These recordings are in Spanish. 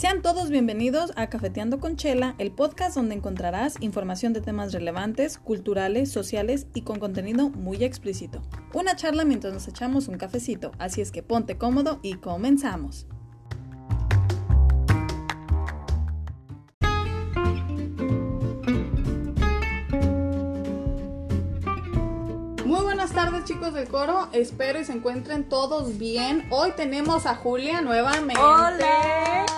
Sean todos bienvenidos a Cafeteando con Chela, el podcast donde encontrarás información de temas relevantes, culturales, sociales y con contenido muy explícito. Una charla mientras nos echamos un cafecito, así es que ponte cómodo y comenzamos. Muy buenas tardes chicos del coro, espero y se encuentren todos bien. Hoy tenemos a Julia nuevamente. ¡Hola!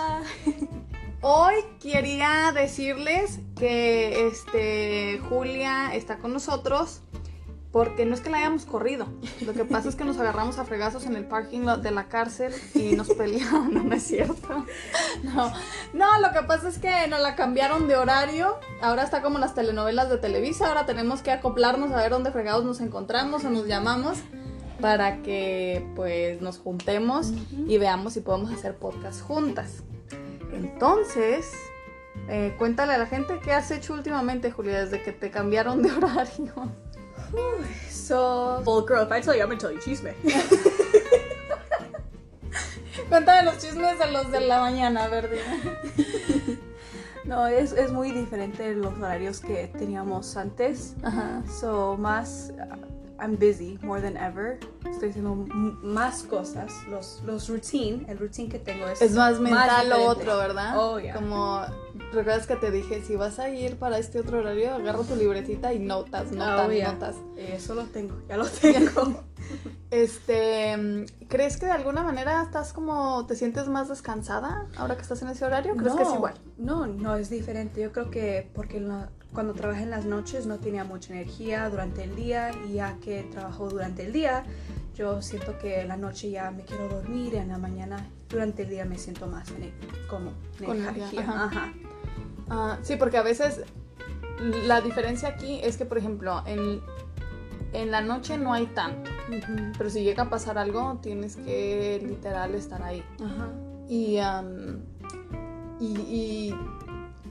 Hoy quería decirles que este Julia está con nosotros porque no es que la hayamos corrido. Lo que pasa es que nos agarramos a fregazos en el parking lot de la cárcel y nos peleamos. No, no es cierto. No, no, lo que pasa es que nos la cambiaron de horario. Ahora está como las telenovelas de Televisa. Ahora tenemos que acoplarnos a ver dónde fregados nos encontramos o nos llamamos para que pues nos juntemos y veamos si podemos hacer podcast juntas. Entonces, eh, cuéntale a la gente qué has hecho últimamente, Julia, desde que te cambiaron de horario. So, well, girl, if I tell you, I'm gonna tell you chisme. Cuéntame los chismes de los de la mañana, a ver, dime. no, es, es muy diferente los horarios que teníamos antes. Ajá. So, más, I'm busy more than ever. Estoy haciendo más cosas. Los, los routine, el routine que tengo es, Es más mental lo diferente. otro, ¿verdad? Oh, yeah. Como, ¿recuerdas que te dije, si vas a ir para este otro horario, agarra tu libretita y notas, notas, Oh, yeah. notas. Eso lo tengo, ya lo tengo. Este, ¿crees que de alguna manera estás como, te sientes más descansada ahora que estás en ese horario? ¿Crees que es igual? No, no es diferente. Yo creo que porque cuando trabajé en las noches no tenía mucha energía durante el día y ya que trabajo durante el día, yo siento que en la noche ya me quiero dormir y en la mañana durante el día me siento más como Con energía, energía. ajá. Ajá. Ah, sí, porque a veces la diferencia aquí es que, por ejemplo, en, en la noche no hay tanto, pero si llega a pasar algo, tienes que literal estar ahí. Y, y, y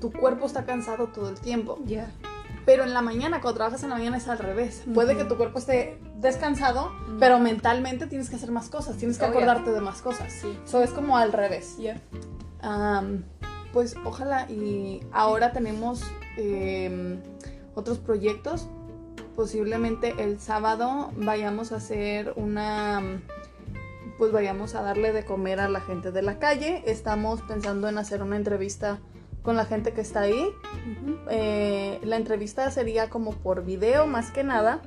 tu cuerpo está cansado todo el tiempo. Ya. Pero en la mañana, cuando trabajas en la mañana, es al revés. Puede que tu cuerpo esté descansado, pero mentalmente tienes que hacer más cosas, tienes que Oh, yeah. acordarte de más cosas. Sí. Eso es como al revés. Ya. Am, pues ojalá y ahora tenemos em, otros proyectos. Posiblemente el sábado vayamos a hacer una, pues vayamos a darle de comer a la gente de la calle. Estamos pensando en hacer una entrevista con la gente que está ahí. Eh, la entrevista sería como por video más que nada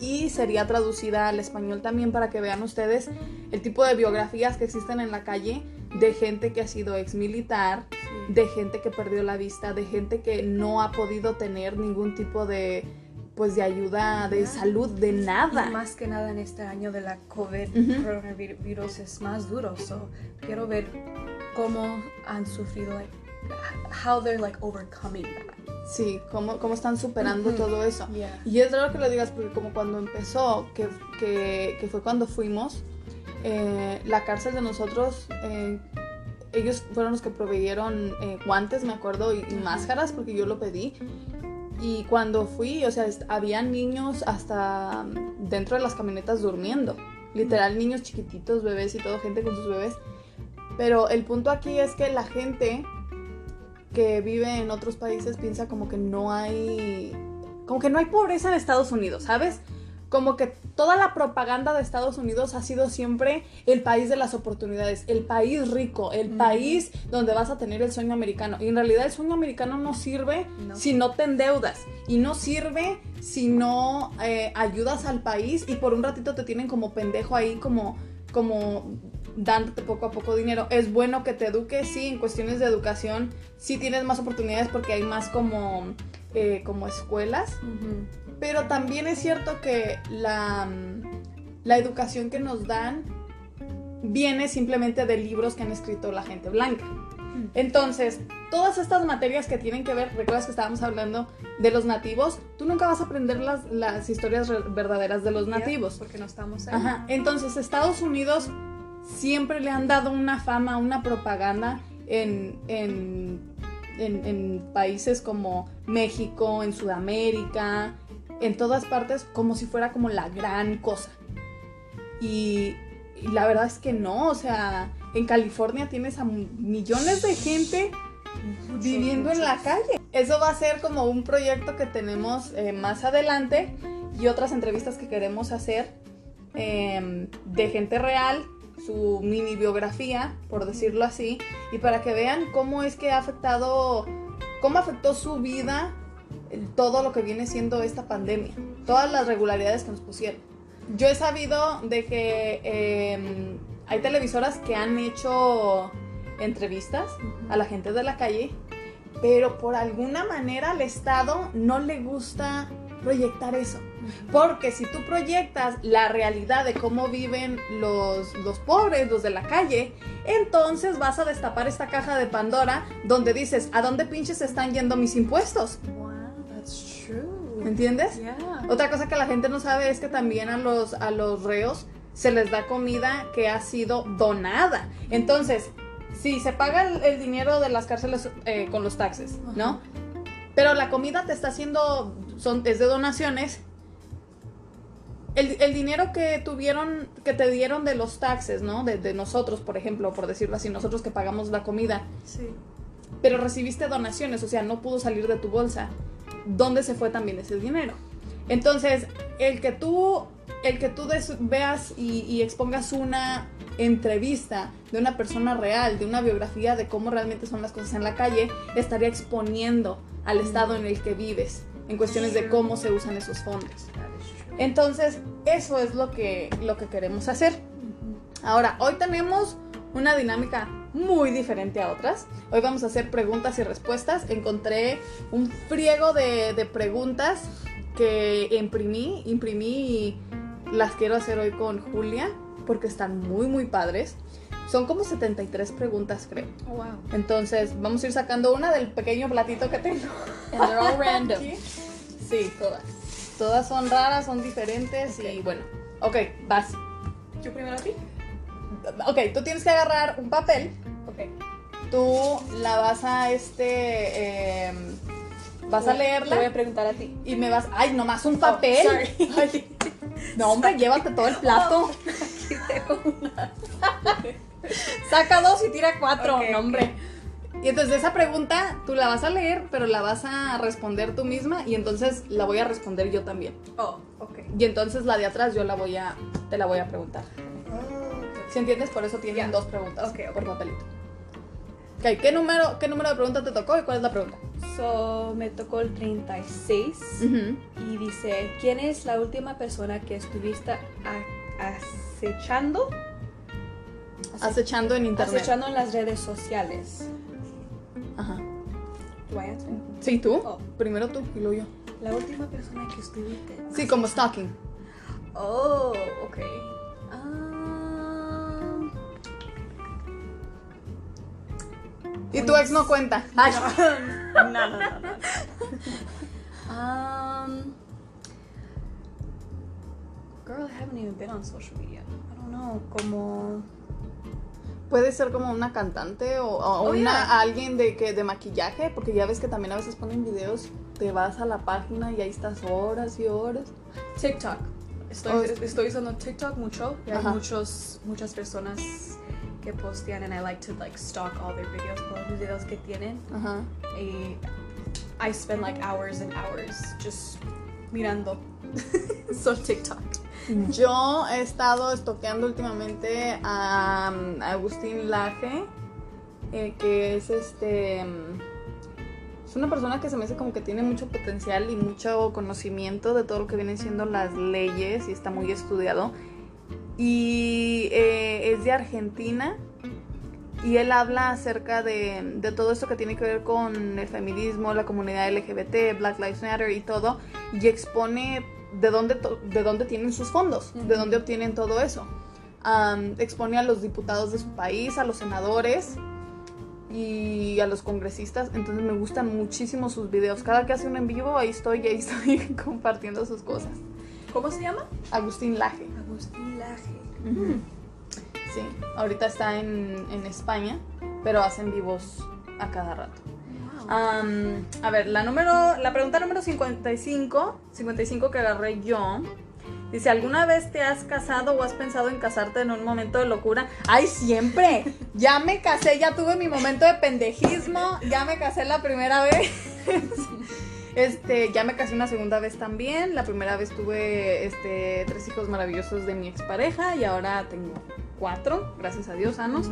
y sería traducida al español también para que vean ustedes el tipo de biografías que existen en la calle de gente que ha sido ex militar, Sí. de gente que perdió la vista, de gente que no ha podido tener ningún tipo de pues de ayuda de salud de Y nada. más que nada en este año de la COVID, Ujú. coronavirus es más duro. So, quiero ver cómo han sufrido, how they're like overcoming that. Sí, cómo, cómo están superando Ujú. todo eso. Yeah. Y es raro que lo digas porque como cuando empezó, que, que, que fue cuando fuimos, eh, la cárcel de nosotros, eh, ellos fueron los que proveyeron eh, guantes, me acuerdo, y, y máscaras porque yo lo pedí. Y cuando fui, o sea, est- había niños hasta mm, dentro de las camionetas durmiendo. Literal, niños chiquititos, bebés y todo, gente con sus bebés. Pero el punto aquí es que la gente que vive en otros países piensa como que no hay como que no hay pobreza en Estados Unidos, ¿sabes? Como que toda la propaganda de Estados Unidos ha sido siempre el país de las oportunidades, el país rico, el país donde vas a tener el sueño americano. Y en realidad el sueño americano no sirve No. si no te endeudas. Y no sirve si no eh, ayudas al país y por un ratito te tienen como pendejo ahí, como, como dándote poco a poco dinero. Es bueno que te eduques, sí, en cuestiones de educación, sí tienes más oportunidades porque hay más como, eh, como escuelas. Pero también es cierto que la, la educación que nos dan viene simplemente de libros que han escrito la gente blanca. Entonces, todas estas materias que tienen que ver, recuerdas que estábamos hablando de los nativos, tú nunca vas a aprender las, las historias verdaderas de los nativos. Porque no estamos ahí. Ajá. Entonces, Estados Unidos siempre le han dado una fama, una propaganda en, en, en- en países como México, en Sudamérica, en todas partes, como si fuera como la gran cosa. Y, y la verdad es que no, o sea, en California tienes a millones de gente viviendo en la calle. Eso va a ser como un proyecto que tenemos eh, más adelante y otras entrevistas que queremos hacer em, de gente real, su mini biografía, por decirlo así, y para que vean cómo es que ha afectado, cómo afectó su vida todo lo que viene siendo esta pandemia, todas las regularidades que nos pusieron. Yo he sabido de que em, hay televisoras que han hecho entrevistas a la gente de la calle, pero por alguna manera al Estado no le gusta proyectar eso. Porque si tú proyectas la realidad de cómo viven los, los pobres, los de la calle, entonces vas a destapar esta caja de Pandora donde dices, ¿a dónde pinches están yendo mis impuestos? ¿Entiendes? Otra cosa que la gente no sabe es que también a los, a los reos se les da comida que ha sido donada. Entonces, si se paga el, dinero de las cárceles eh, con los taxes, ¿no? Pero la comida te está haciendo, son, es de donaciones. El, dinero que tuvieron, que te dieron de los taxes, ¿no? De, de, nosotros, por ejemplo, por decirlo así, nosotros que pagamos la comida. Sí. Pero recibiste donaciones, o sea, no pudo salir de tu bolsa. ¿Dónde se fue también ese dinero? Entonces, el que tú, el que tú veas y, expongas una entrevista de una persona real, de una biografía de cómo realmente son las cosas en la calle, estaría exponiendo al estado en el que vives en cuestiones de cómo se usan esos fondos. Entonces, eso es lo que, lo que queremos hacer. Ahora, hoy tenemos una dinámica muy diferente a otras. Hoy vamos a hacer preguntas y respuestas. Encontré un friego de, de preguntas que imprimí, imprimí y las quiero hacer hoy con Julia porque están muy muy padres. Son como 73 preguntas, creo. Oh, wow. Entonces, vamos a ir sacando una del pequeño platito que tengo. And they're all random. Sí, todas. Todas son raras, son diferentes y bueno. Ok, vas. ¿Yo primero a ti? Ok, tú tienes que agarrar un papel. Ok. Tú la vas a este. Eh, Vas a leerla. Te voy a preguntar a ti. Y me vas. Ay, nomás un papel. no, hombre, llévate todo el plato. Saca dos y tira cuatro, no, hombre. Y entonces esa pregunta tú la vas a leer, pero la vas a responder tú misma y entonces la voy a responder yo también. Oh, ok. Y entonces la de atrás yo la voy a, te la voy a preguntar. Oh, Si entiendes, por eso tienen dos preguntas okay, por papelito. Ok, ¿qué número, ¿qué número de pregunta te tocó y cuál es la pregunta? So, me tocó el 36 y dice, ¿quién es la última persona que estuviste acechando? Acechando en internet. Acechando en las redes sociales. Ajá. ¿Do I answer? Sí, tú. Oh. Primero tú y luego yo. La última persona que estuviste. Sí, como stalking. Oh, ok. Ah, Y tu ex no cuenta. Ay. no, no, no, no. Um, girl, I haven't even been on social media. I don't know, como Puede ser como una cantante o, o Oh, una yeah. alguien de que de maquillaje, porque ya ves que también a veces ponen videos, te vas a la página y ahí estás horas y horas. TikTok. Estoy, Oh, estoy usando TikTok mucho y hay muchos, muchas personas que postean and I like to like stalk all their videos, todos los videos que tienen. Ajá. Y I spend like hours and hours just mirando. so TikTok. Yo he estado estoqueando últimamente a um, Agustín Laje, eh, que es este. um, Es una persona que se me hace como que tiene mucho potencial y mucho conocimiento de todo lo que vienen siendo las leyes y está muy estudiado. Y eh, es de Argentina y él habla acerca de, de todo esto que tiene que ver con el feminismo, la comunidad LGBT, Black Lives Matter y todo, y expone de dónde, de dónde tienen sus fondos, de dónde obtienen todo eso. Expone a los diputados de su país, a los senadores y a los congresistas, entonces me gustan muchísimo sus videos. Cada que hace un en vivo, ahí estoy y ahí estoy compartiendo sus cosas. ¿Cómo se llama? Agustín Laje. Agustín Laje. Sí, ahorita está en, en España, pero hacen vivos a cada rato. A ver, la número, la pregunta número 55, 55 que agarré yo, Dice, ¿alguna vez te has casado o has pensado en casarte en un momento de locura? ¡Ay, siempre! Ya me casé, ya tuve mi momento de pendejismo, ya me casé la primera vez. Este, ya me casé una segunda vez también. La primera vez tuve este, tres hijos maravillosos de mi expareja y ahora tengo cuatro, gracias a Dios, sanos.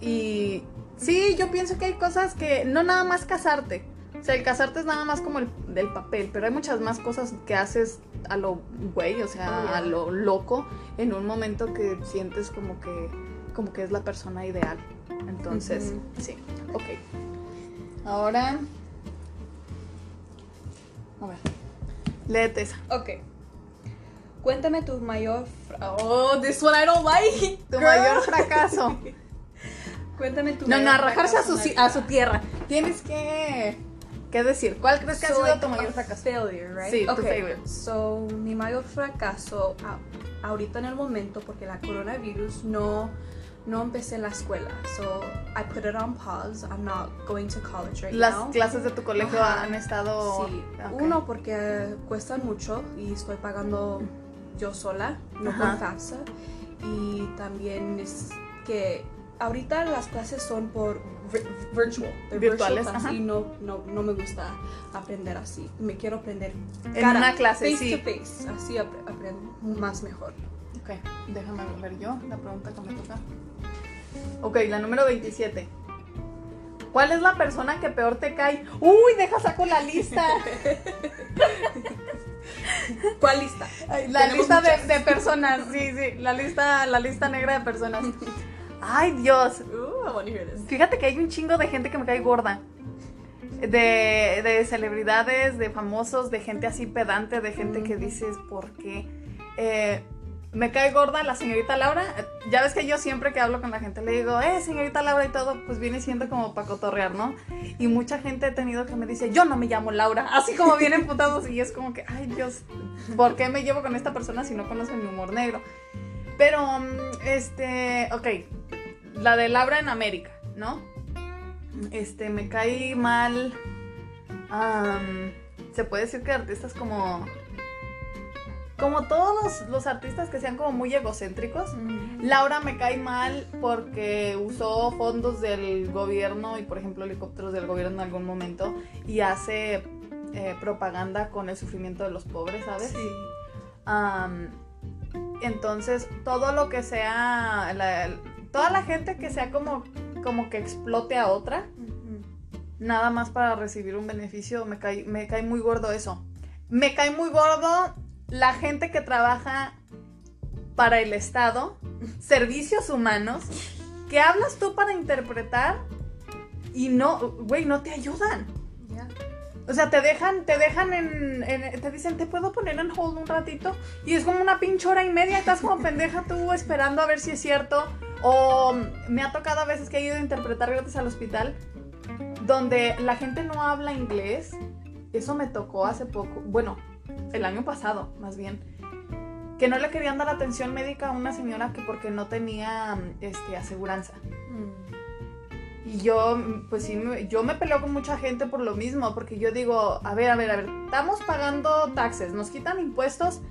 Y sí, yo pienso que hay cosas que no nada más casarte. O sea, el casarte es nada más como el del papel, pero hay muchas más cosas que haces a lo güey, o sea, Oh, yeah. a lo loco, en un momento que sientes como que, como que es la persona ideal. Entonces, sí, ok. Ahora, a ver, léete esa. Ok. Cuéntame tu mayor... Oh, this one I don't like. Tu girl. mayor fracaso. Cuéntame tu No, no, arrojarse a su, a su tierra. Tienes que, que decir, ¿cuál crees que ha So, sido like, tu mayor fracaso? Failure, right? Sí, tu okay. failure. So, mi mayor fracaso a- ahorita en el momento porque la coronavirus no no empecé en la escuela. So, I put it on pause. I'm not going to college right Las now. clases de tu colegio Ajá. han estado... Sí, Ok. uno porque cuestan mucho y estoy pagando yo sola, no Ajá. con FAFSA. Y también es que ahorita las clases son por vi- virtual, Virtuales, virtual y no, no, no me gusta aprender así. Me quiero aprender En una clase, face sí. to face, así ap- aprendo más mejor. Ok, déjame ver yo la pregunta que me toca. Ok, la número 27. ¿Cuál es la persona que peor te cae? Uy, deja saco la lista. ¿Cuál lista? La Tenemos lista de, de personas, sí, sí, la lista, la lista negra de personas. Ay, Dios. Ooh, I hear this. Fíjate que hay un chingo de gente que me cae gorda. De, de celebridades, de famosos, de gente así pedante, de gente que dices, ¿por qué? Eh, me cae gorda la señorita Laura. Ya ves que yo siempre que hablo con la gente le digo, eh, señorita Laura y todo, pues viene siendo como para cotorrear, ¿no? Y mucha gente he tenido que me dice, yo no me llamo Laura. Así como vienen putados y es como que, ay Dios, ¿por qué me llevo con esta persona si no conoce mi humor negro? Pero, mm, este, ok, la de Laura en América, ¿no? Este, me cae mal. se puede decir que artistas como. Como todos los, los artistas que sean como muy egocéntricos. Laura me cae mal porque usó fondos del gobierno y, por ejemplo, helicópteros del gobierno en algún momento y hace eh, propaganda con el sufrimiento de los pobres, ¿sabes? Sí. Entonces, todo lo que sea, la- toda la gente que sea como, como que explote a otra, nada más para recibir un beneficio, me cae, me cae muy gordo eso. Me cae muy gordo la gente que trabaja para el Estado, servicios humanos, que hablas tú para interpretar y no, güey, no te ayudan. O sea, te dejan, te dejan en, en- te dicen, ¿te puedo poner en hold un ratito? Y es como una pinche hora y media, estás como pendeja tú esperando a ver si es cierto. O me ha tocado a veces que he ido a interpretar gratis al hospital, donde la gente no habla inglés. Eso me tocó hace poco, bueno, el año pasado, más bien. Que no le querían dar atención médica a una señora que porque no tenía este, aseguranza. Y yo, pues sí, me- yo me peleo con mucha gente por lo mismo, porque yo digo, a ver, a ver, a ver, estamos pagando taxes, nos quitan impuestos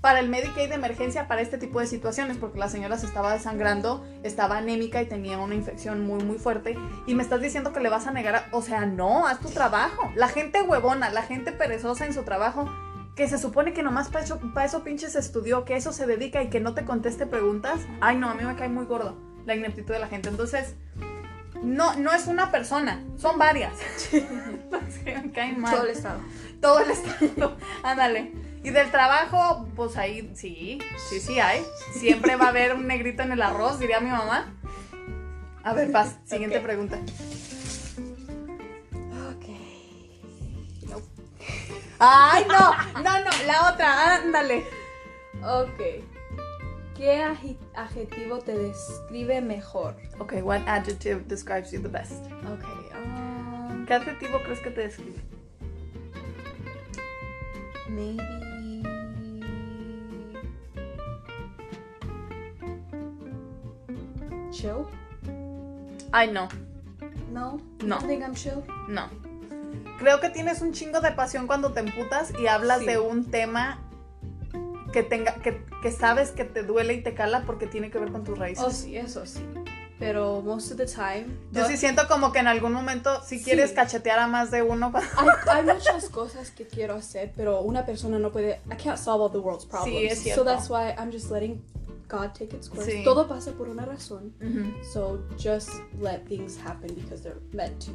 para el Medicaid de emergencia para este tipo de situaciones, porque la señora se estaba desangrando, estaba anémica y tenía una infección muy, muy fuerte, y me estás diciendo que le vas a negar, a- o sea, no, haz tu trabajo. La gente huevona, la gente perezosa en su trabajo, que se supone que nomás para eso, pa' eso pinches estudió, que eso se dedica y que no te conteste preguntas, ay no, a mí me cae muy gordo la ineptitud de la gente. Entonces, no, no es una persona, son varias. Me caen mal. Todo el estado. Todo el estado. Ándale. Y del trabajo, pues ahí sí, sí, sí hay. Siempre va a haber un negrito en el arroz, diría mi mamá. A ver, Paz, siguiente pregunta. Ok. Ay, no, no, no, la otra, ándale. Ok. ¿Qué adjetivo te describe mejor? Ok, what adjective describes you the best? Ok. um, ¿Qué adjetivo crees que te describe? maybe. Chill? Ay, no, No? You No. think I'm chill? no. Creo que tienes un chingo de pasión cuando te emputas y hablas Sí. de un tema que tenga, que, que sabes que te duele y te cala porque tiene que ver con tus raíces. Oh, sí, eso sí. Pero most of the time. Yo sí siento como que en algún momento si quieres Sí. cachetear a más de uno. hay, hay muchas cosas que quiero hacer, pero una persona no puede. I can't solve all the world's problems. es cierto. so that's why I'm just letting God take its course. Sí. Todo pasa por una razón. So just let things happen because they're meant to.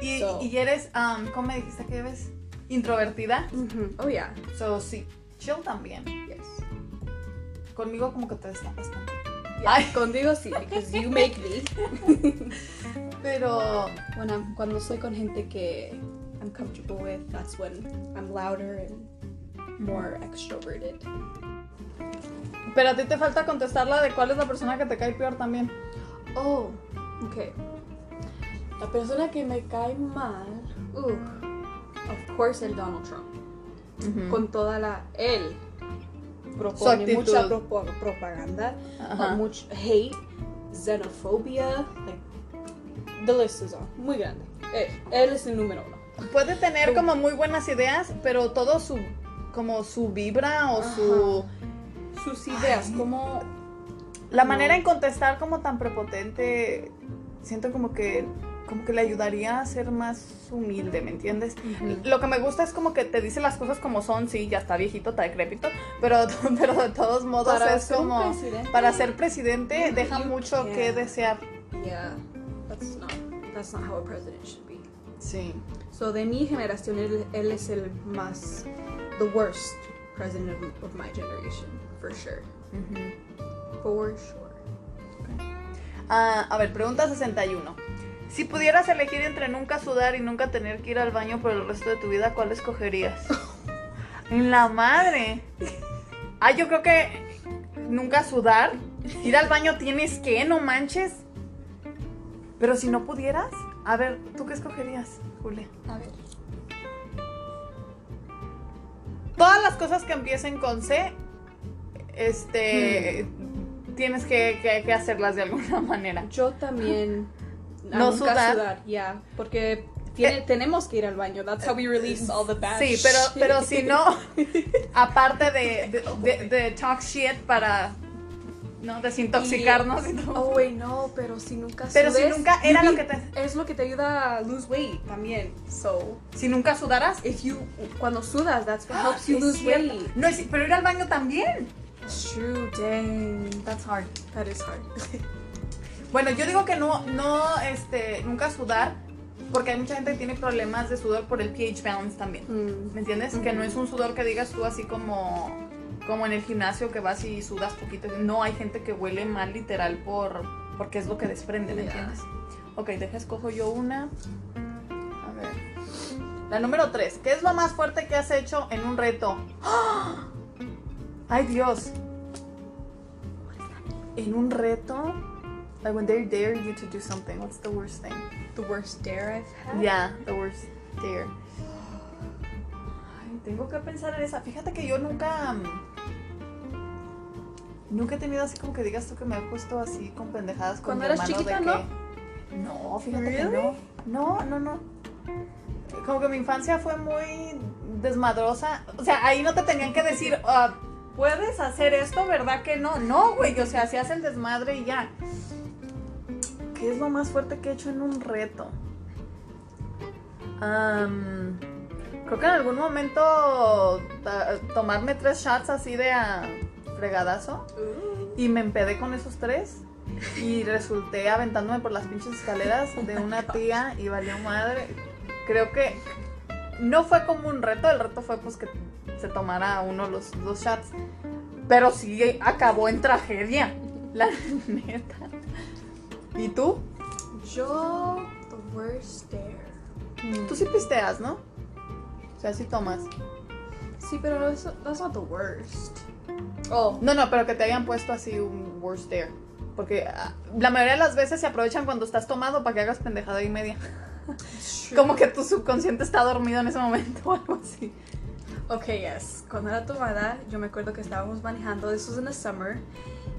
y, So- y eres, um, ¿cómo me dijiste que eres? Introvertida. Oh yeah. So sí, chill también. Yes. Conmigo como que te destapas tanto. Ay, contigo sí, because you make me. Pero When I'm, cuando estoy con gente que I'm comfortable with, that's when I'm louder and more extroverted. Pero a ti te falta contestar la de cuál es la persona que te cae peor también. Oh, okay. La persona que me cae mal, uh, of course el Donald Trump. Con toda la él propone mucha propaganda, uh, much hate, xenophobia, like the list is on, muy grande. Él, él es el número uno. Puede tener como muy buenas ideas, pero todo su como su vibra o su Sus ideas, como la No. manera en contestar como tan prepotente siento como que como que le ayudaría a ser más humilde, ¿me entiendes? Lo que me gusta es como que te dice las cosas como son, sí, ya está viejito, está decrépito, pero, pero de todos modos Para es como presidente. para ser presidente You- deja you mucho que desear. yeah, that's not that's not how a president should be. Sí. So de mi generación él, él es el más the worst president of, of my generation for sure. For sure. Ah, a ver, pregunta 61. Si pudieras elegir entre nunca sudar y nunca tener que ir al baño por el resto de tu vida, ¿cuál escogerías? En la madre. Ah, yo creo que nunca sudar. Ir al baño tienes que, no manches. Pero si no pudieras, a ver, ¿tú qué escogerías, Julia? A ver. Todas las cosas que empiecen con C, este, tienes que, que- que hacerlas de alguna manera. Yo también No nunca sudar. ya, porque tiene- tenemos que ir al baño. That's how we release all the bad Sí, pero, pero si no, aparte de, de, de- de talk shit para no desintoxicarnos y, todo. Oh, wait, no, pero si nunca Pero si nunca era lo que te- Es lo que te ayuda a lose weight también. So, Si nunca sudaras, if you, cuando sudas, that's what helps you lose cierto. weight. No, es- pero ir al baño también. It's true, dang. That's hard. That is hard. Bueno, yo digo que no, no, este, nunca sudar, porque hay mucha gente que tiene problemas de sudor por el pH balance también. Mm. ¿Me entiendes? Que no es un sudor que digas tú así como, como en el gimnasio que vas y sudas poquito. No, hay gente que huele mal literal por, porque es lo que desprende, ¿me Yeah. entiendes? Ok, deja escojo yo una. A ver. La número 3. ¿Qué es lo más fuerte que has hecho en un reto? ¡Ah! ¡Ay, Dios! En un reto? Like when they dare you to do something. What's the worst thing? The worst dare I've had? Yeah, the worst dare. Ay, tengo que pensar en esa. Fíjate que yo nunca. Nunca he tenido así como que digas tú que me he puesto así con pendejadas con Cuando mi eras de chiquita, que- No, fíjate que no. No, no, no. Como que mi infancia fue muy desmadrosa. O sea, ahí no te tenían que decir, "Ah, puedes hacer esto, ¿verdad que no? No, güey, o sea, hacías el desmadre y ya. ¿Qué es lo más fuerte que he hecho en un reto? Am, creo que en algún momento ta- tomarme tres shots así de a fregadazo Ooh. y me empedé con esos tres y resulté aventándome por las pinches escaleras de una tía y valió madre. Creo que no fue como un reto, el reto fue pues que se tomara uno los dos shots, pero sí acabó en tragedia, la neta. ¿Y tú? Yo, the worst dare. Tú sí pisteas, ¿no? O sea, sí tomas. Sí, pero that's, that's not the worst. Oh, No, no, pero que te hayan puesto así un worst dare. Porque ah, la mayoría de las veces se aprovechan cuando estás tomado para que hagas pendejada y media. Como que tu subconsciente está dormido en ese momento o algo así. Ok, yes. Cuando era tomada, yo me acuerdo que estábamos manejando, this was in the summer,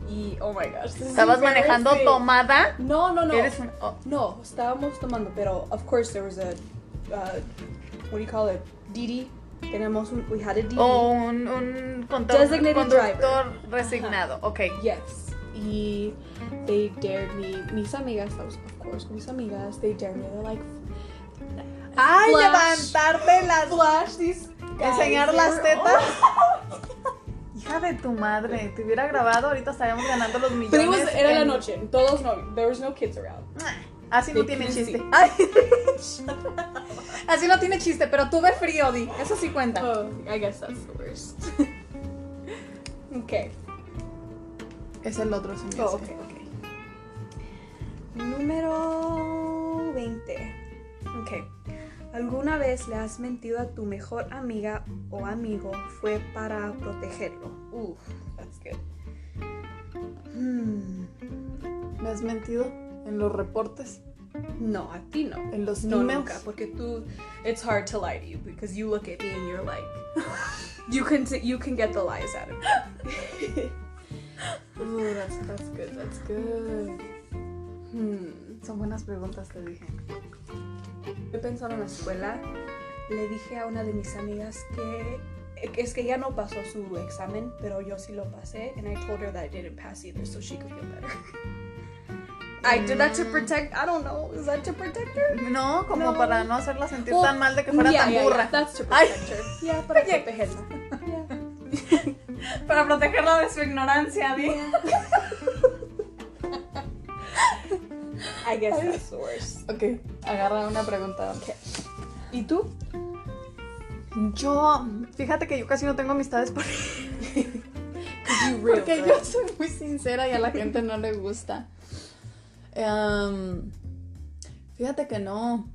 y oh my gosh. ¿Estabas manejando tomada? No, no, no. Un- oh, No, estábamos tomando, pero of course there was a, uh, what do you call it? DD? Tenemos un, we had a DD. O un, un conductor, Designated conductor driver. resignado. Ok. Yes. Y they dared me, mis amigas, of course mis amigas, they dared me, they're like, ¡Ay, Flash. levantarte las... flash these guys. ¿Enseñar las tetas? Hija de tu madre, te hubiera grabado, ahorita estaríamos ganando los millones. Was, era la en- noche, todos no, there was no kids around. Así no tiene chiste. Ay. Así no tiene chiste, pero tuve frío, Di. Eso sí cuenta. Oh, I guess that's the worst. okay. Es el otro, se me Oh, okay, okay. Número 20. Ok. ¿Alguna vez le has mentido a tu mejor amiga o amigo fue para protegerlo? Ooh, that's good. Hmm. ¿Me has mentido en los reportes? No, a ti no. ¿En los No, emails? nunca, porque tú, it's hard to lie to you because you look at me and you're like, you can you can get the lies out of me. Ooh, that's that's good. That's good. Hmm. Son buenas preguntas, te dije. He pensado en la escuela. Le dije a una de mis amigas que es que ella no pasó su examen, pero yo sí lo pasé, and I told her that I didn't pass either, so she could feel better. I did that to protect. I don't know. Is that to protect her? No, como No. para no hacerla sentir Well, tan mal de que fuera yeah, tan yeah, burra. yeah, That's to Ay. protect her. Yeah, para Oye. protegerla. Para protegerla de su ignorancia, Di. I guess that's the worst. Ok, agarra una pregunta. Okay. ¿Y tú? Yo, fíjate que yo casi no tengo amistades por Porque yo soy muy sincera y a la gente no le gusta. Em, fíjate que no.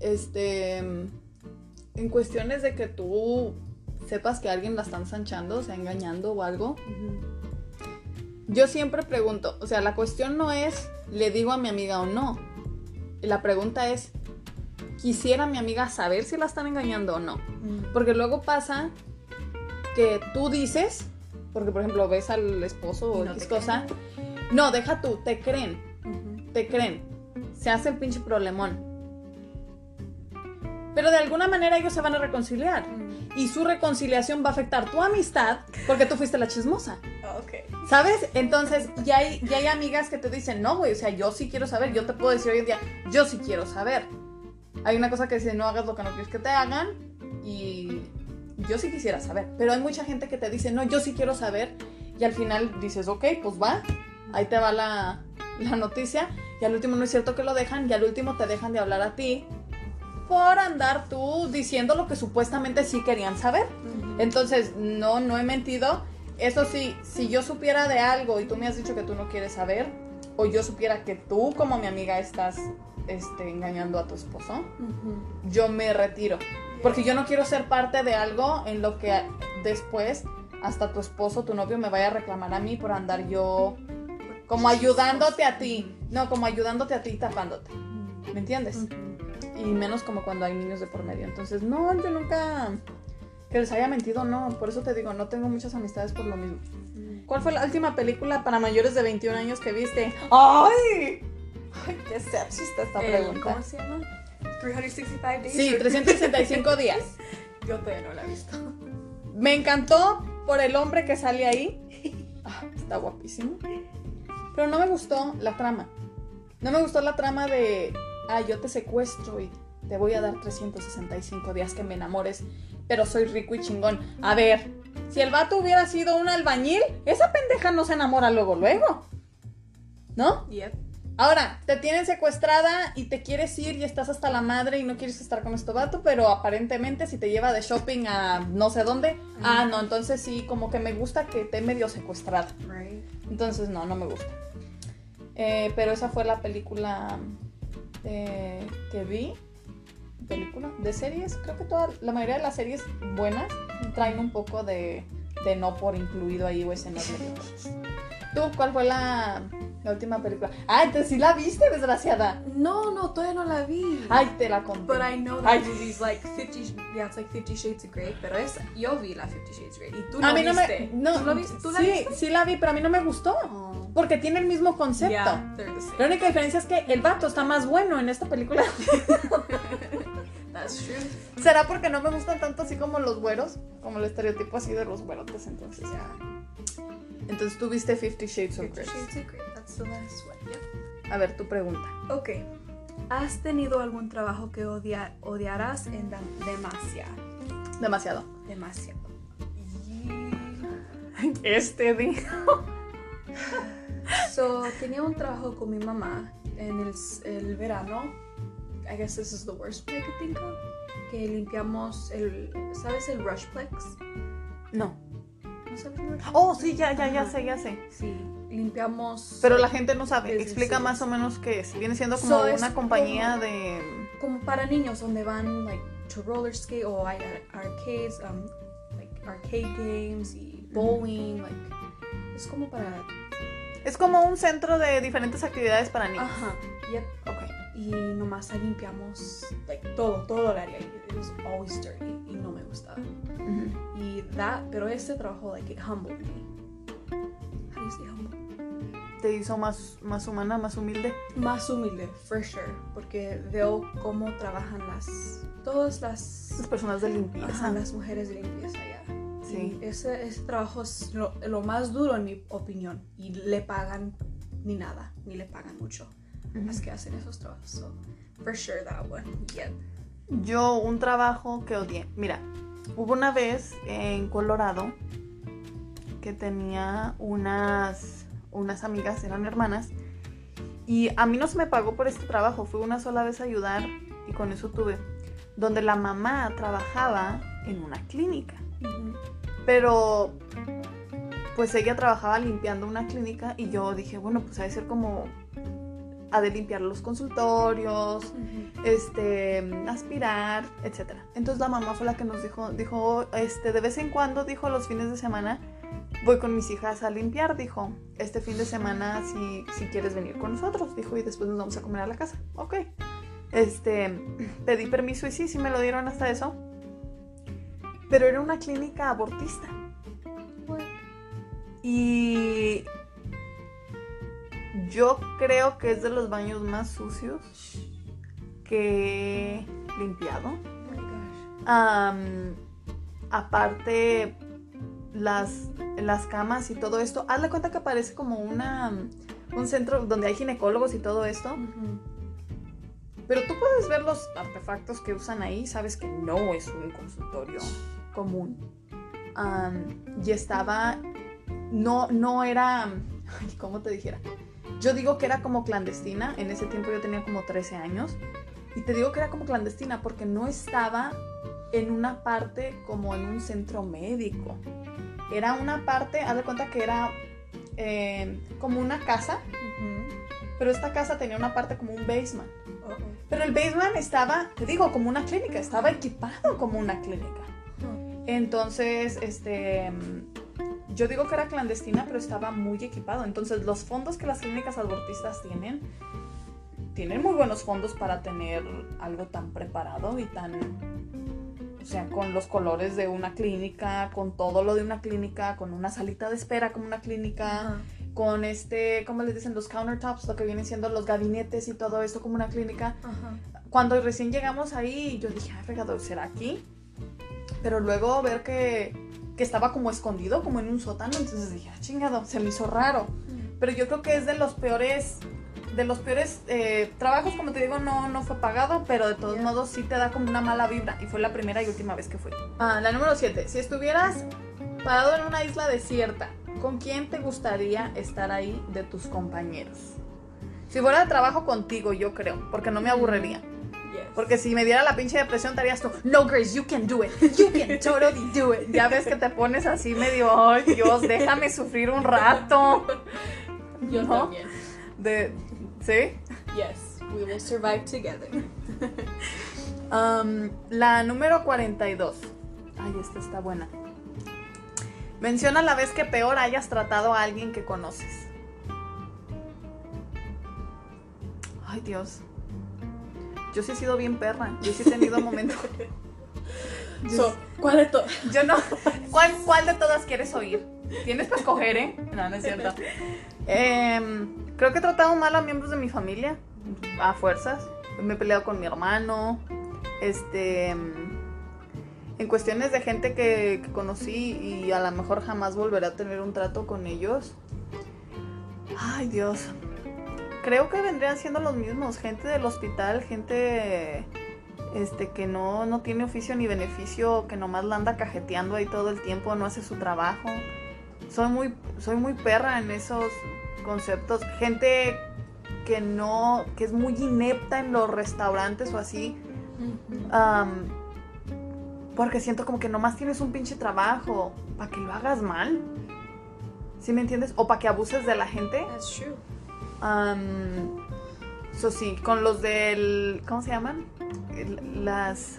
Este. En cuestiones de que tú sepas que alguien la están ensanchando, o sea, engañando o algo. Yo siempre pregunto, o sea, la cuestión no es, le digo a mi amiga o no. La pregunta es, quisiera mi amiga saber si la están engañando o no. Mm. Porque luego pasa que tú dices, porque por ejemplo ves al esposo o no X cosa. No, deja tú, te creen. Te creen. Se hace el pinche problemón. Pero de alguna manera ellos se van a reconciliar. Y su reconciliación va a afectar tu amistad porque tú fuiste la chismosa. Okay. ¿Sabes? Entonces, ya hay, ya hay amigas que te dicen, no, güey, o sea, yo sí quiero saber. Yo te puedo decir hoy en día, yo sí quiero saber. Hay una cosa que dice, no hagas lo que no quieres que te hagan. Y yo sí quisiera saber. Pero hay mucha gente que te dice, no, yo sí quiero saber. Y al final dices, ok, pues va. Ahí te va la, la noticia. Y al último no es cierto que lo dejan. Y al último te dejan de hablar a ti. Por andar tú diciendo lo que supuestamente sí querían saber. Entonces, no, no he mentido. Eso sí, si yo supiera de algo y tú me has dicho que tú no quieres saber, o yo supiera que tú como mi amiga estás este, engañando a tu esposo, yo me retiro. Porque yo no quiero ser parte de algo en lo que después hasta tu esposo, tu novio me vaya a reclamar a mí por andar yo como ayudándote a ti. No, como ayudándote a ti y tapándote. ¿Me entiendes? Y menos como cuando hay niños de por medio. Entonces, no, yo nunca que les haya mentido, no. Por eso te digo, no tengo muchas amistades por lo mismo. ¿Cuál fue la última película para mayores de 21 años que viste? ¡Ay! ¡Ay, qué sexista esta pregunta! ¿Cómo se llama? 365 days. Sí, 365 días. Yo todavía no la he visto. Me encantó por el hombre que sale ahí. Ah, está guapísimo. Pero no me gustó la trama. No me gustó la trama de, ah, yo te secuestro y te voy a dar 365 días que me enamores, pero soy rico y chingón. A ver, si el vato hubiera sido un albañil, esa pendeja no se enamora luego, luego. ¿No? Yep. Ahora, te tienen secuestrada y te quieres ir y estás hasta la madre y no quieres estar con este vato, pero aparentemente si te lleva de shopping a no sé dónde, ah, no, entonces sí, como que me gusta que te medio secuestrada. Right. Entonces no, no me gusta. Eh, pero esa fue la película eh, que vi. Película de series. Creo que toda, la mayoría de las series buenas traen un poco de, de no por incluido ahí o medio cosas. ¿Tú cuál fue la, la última película? Ah, entonces sí la viste, desgraciada. No, no, todavía no la vi. Ay, te la conté. But I know that Ay. movie's like 50, yeah, it's like 50 Shades of Grey, pero es, yo vi la 50 Shades of Grey y tú a no mí no viste. me. No, ¿Tú, lo viste? ¿Tú la sí, viste? sí la vi, pero a mí no me gustó. Oh. Porque tiene el mismo concepto. Yeah, the same. La única diferencia es que el vato está más bueno en esta película. That's true. ¿Será porque no me gustan tanto así como los güeros? Como el estereotipo así de los güerotes, entonces ya. Entonces tú viste Fifty Shades of Fifty Grey. Shades of Grey. A ver, tu pregunta. Ok. ¿Has tenido algún trabajo que odia- odiarás en demasiado? Demasiado. Demasiado. Este di. So, tenía un trabajo con mi mamá en el, verano. I guess this is the worst way I could think of. Que limpiamos el. ¿Sabes el Rushplex? No. Oh, sí, ya, ya, ya Ajá. sé, ya sé. Sí, limpiamos. Pero la gente no sabe. Explica sí. más o menos qué es. Viene siendo como So, una compañía como- de. Como para niños, donde van like, to roller skate o hay ar- arcades, um, like arcade games y bowling. Like, es como para. Es como un centro de diferentes actividades para niños. Ajá. Yep. Ok. Y nomás limpiamos like, todo, todo el área. It was always dirty y no me gustaba. Ujú. Y that, pero este trabajo, like, it humbled me. How do you say humble? Te hizo más, más humana, más humilde. Más humilde, for sure. Porque veo cómo trabajan las. Todas Las las. personas de limpieza. Ajá, las mujeres de limpieza allá. Sí. Ese, ese trabajo es lo, lo más duro en mi opinión. Y le pagan ni nada, ni le pagan mucho. Las que hacen esos trabajos. So, for sure that one. Yep. Yo un trabajo que odié. Mira, hubo una vez en Colorado que tenía unas, unas amigas, eran hermanas, y a mí no se me pagó por este trabajo, fui una sola vez a ayudar y con eso tuve, donde la mamá trabajaba en una clínica, pero pues ella trabajaba limpiando una clínica y yo dije, bueno, pues ha de ser como, ha de limpiar los consultorios, este, aspirar, etcétera. Entonces la mamá fue la que nos dijo, dijo, este, de vez en cuando, dijo, los fines de semana voy con mis hijas a limpiar, dijo, este fin de semana si, si quieres venir con nosotros, dijo, y después nos vamos a comer a la casa. Ok. Este, pedí permiso y sí, sí me lo dieron hasta eso. Pero era una clínica abortista. Y yo creo que es de los baños más sucios que he limpiado. Oh. Am, aparte, las, las camas y todo esto, hazle cuenta que parece como una, un centro donde hay ginecólogos y todo esto. Pero tú puedes ver los artefactos que usan ahí, sabes que no es un consultorio común. Y estaba, no, no era, ¿cómo te dijera? Yo digo que era como clandestina, en ese tiempo yo tenía como 13 años, y te digo que era como clandestina porque no estaba en una parte como en un centro médico. Era una parte, haz de cuenta que era eh, como una casa, pero esta casa tenía una parte como un basement. Pero el basement estaba, te digo, como una clínica, estaba equipado como una clínica. Huh. Entonces, este, yo digo que era clandestina, pero estaba muy equipado. Entonces, los fondos que las clínicas abortistas tienen, tienen muy buenos fondos para tener algo tan preparado y tan, o sea, con los colores de una clínica, con todo lo de una clínica, con una salita de espera como una clínica con este, ¿cómo les dicen? Los countertops, lo que vienen siendo los gabinetes y todo esto como una clínica. Ajá. Cuando recién llegamos ahí, yo dije, ah, fregado, ¿será aquí? Pero luego ver que, que estaba como escondido, como en un sótano, entonces dije, ah, chingado, se me hizo raro. Pero yo creo que es de los peores, de los peores eh, trabajos, como te digo, no, no fue pagado, pero de todos modos sí te da como una mala vibra. Y fue la primera y última vez que fui. Ah, la número 7. Si estuvieras parado en una isla desierta, ¿con quién te gustaría estar ahí de tus compañeros? Si fuera de trabajo contigo, yo creo, porque no me aburriría. Porque si me diera la pinche depresión, te harías tú, no, Grace, you can do it. You can totally do it. Ya ves que te pones así medio, ay, Dios, déjame sufrir un rato. Yo ¿no? también. De, ¿Sí? Yes, we will survive together. Um, la número 42. Ay, esta está buena. Menciona la vez que peor hayas tratado a alguien que conoces. Ay, Dios. Yo sí he sido bien perra. Yo sí he tenido momentos. So, ¿cuál de todas? Yo no. ¿Cuál, ¿Cuál de todas quieres oír? Tienes para escoger, ¿eh? No, no es cierto. Em, creo que he tratado mal a miembros de mi familia. A fuerzas. Me he peleado con mi hermano. Este. En cuestiones de gente que, que conocí y a lo mejor jamás volveré a tener un trato con ellos. Ay, Dios. Creo que vendrían siendo los mismos. Gente del hospital, gente este, que no, no tiene oficio ni beneficio, que nomás la anda cajeteando ahí todo el tiempo, no hace su trabajo. Soy muy, soy muy perra en esos conceptos. Gente que no, que es muy inepta en los restaurantes o así. am, porque siento como que nomás tienes un pinche trabajo para que lo hagas mal. ¿Sí me entiendes? O para que abuses de la gente. That's true. Um, eso sí, con los del. ¿Cómo se llaman? El- Las.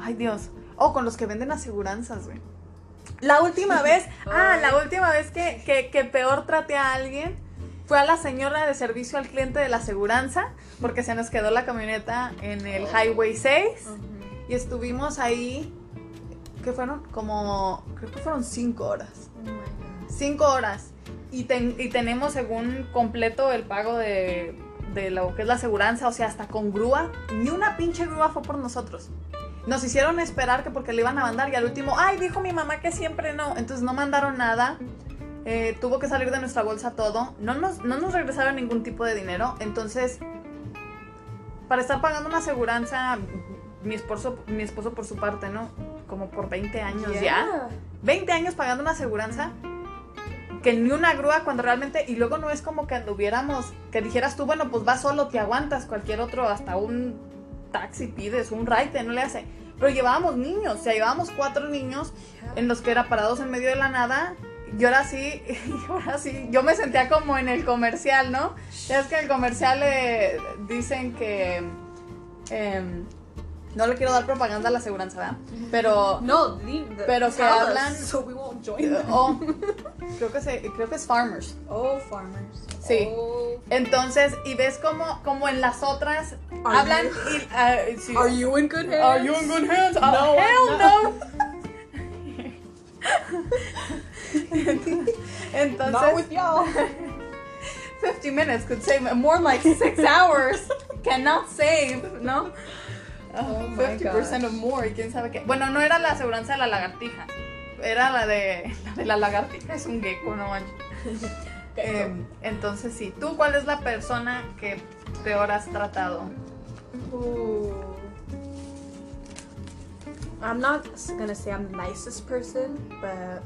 Ay, Dios. Oh, con los que venden aseguranzas, güey. La última vez. Ah, la última vez que, que, que peor traté a alguien fue a la señora de servicio al cliente de la aseguranza, porque se nos quedó la camioneta en el Highway 6 y estuvimos ahí. ¿Qué fueron? Como. Creo que fueron cinco horas. Oh my god. Cinco horas. Y, ten- y tenemos según completo el pago de, de lo que es la aseguranza, o sea, hasta con grúa. Ni una pinche grúa fue por nosotros. Nos hicieron esperar que porque le iban a mandar y al último, ay, dijo mi mamá que siempre no. Entonces no mandaron nada. Eh, tuvo que salir de nuestra bolsa todo. No nos, no nos regresaron ningún tipo de dinero. Entonces, para estar pagando una aseguranza, mi esposo, mi esposo por su parte, ¿no? Como por 20 años ya. Yeah. 20 años pagando una aseguranza que ni una grúa cuando realmente y luego no es como que anduviéramos que dijeras tú bueno pues vas solo te aguantas cualquier otro hasta un taxi pides un ride no le hace pero llevábamos niños o sea llevábamos cuatro niños en los que era parados en medio de la nada y ahora sí y ahora sí yo me sentía como en el comercial no es que en el comercial eh, dicen que em, no le quiero dar propaganda a la aseguranza ¿verdad? pero No, Pero que hablan- so we won't join them. Oh, creo que, se, creo que es Farmers. Oh, farmers. Sí. Oh. Entonces, y ves como, como en las otras Are hablan you- y... ah, sí. Are you in good hands? Are you in good hands? Oh, No, hell no. Entonces, Not with y'all. 50 minutes could save more like 6 hours. Cannot save, ¿no? Oh my 50% of more y quién sabe qué. Bueno, no era la aseguranza de la lagartija. Era la de la, de la lagartija. Es un gecko, no manches. Em, entonces sí, ¿tú cuál es la persona que peor has tratado? Ooh. I'm not gonna say I'm the nicest person, but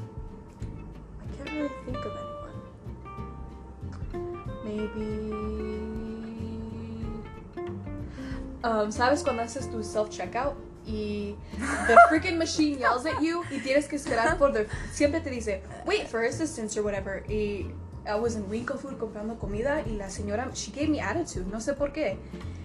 I can't really think of anyone. Maybe. Um, ¿Sabes cuando haces tu self-checkout? Y the freaking machine yells at you y tienes que esperar por the... Siempre te dice, wait for assistance or whatever. Y I was in Winkle Food comprando comida y la señora, she gave me attitude, no sé por qué.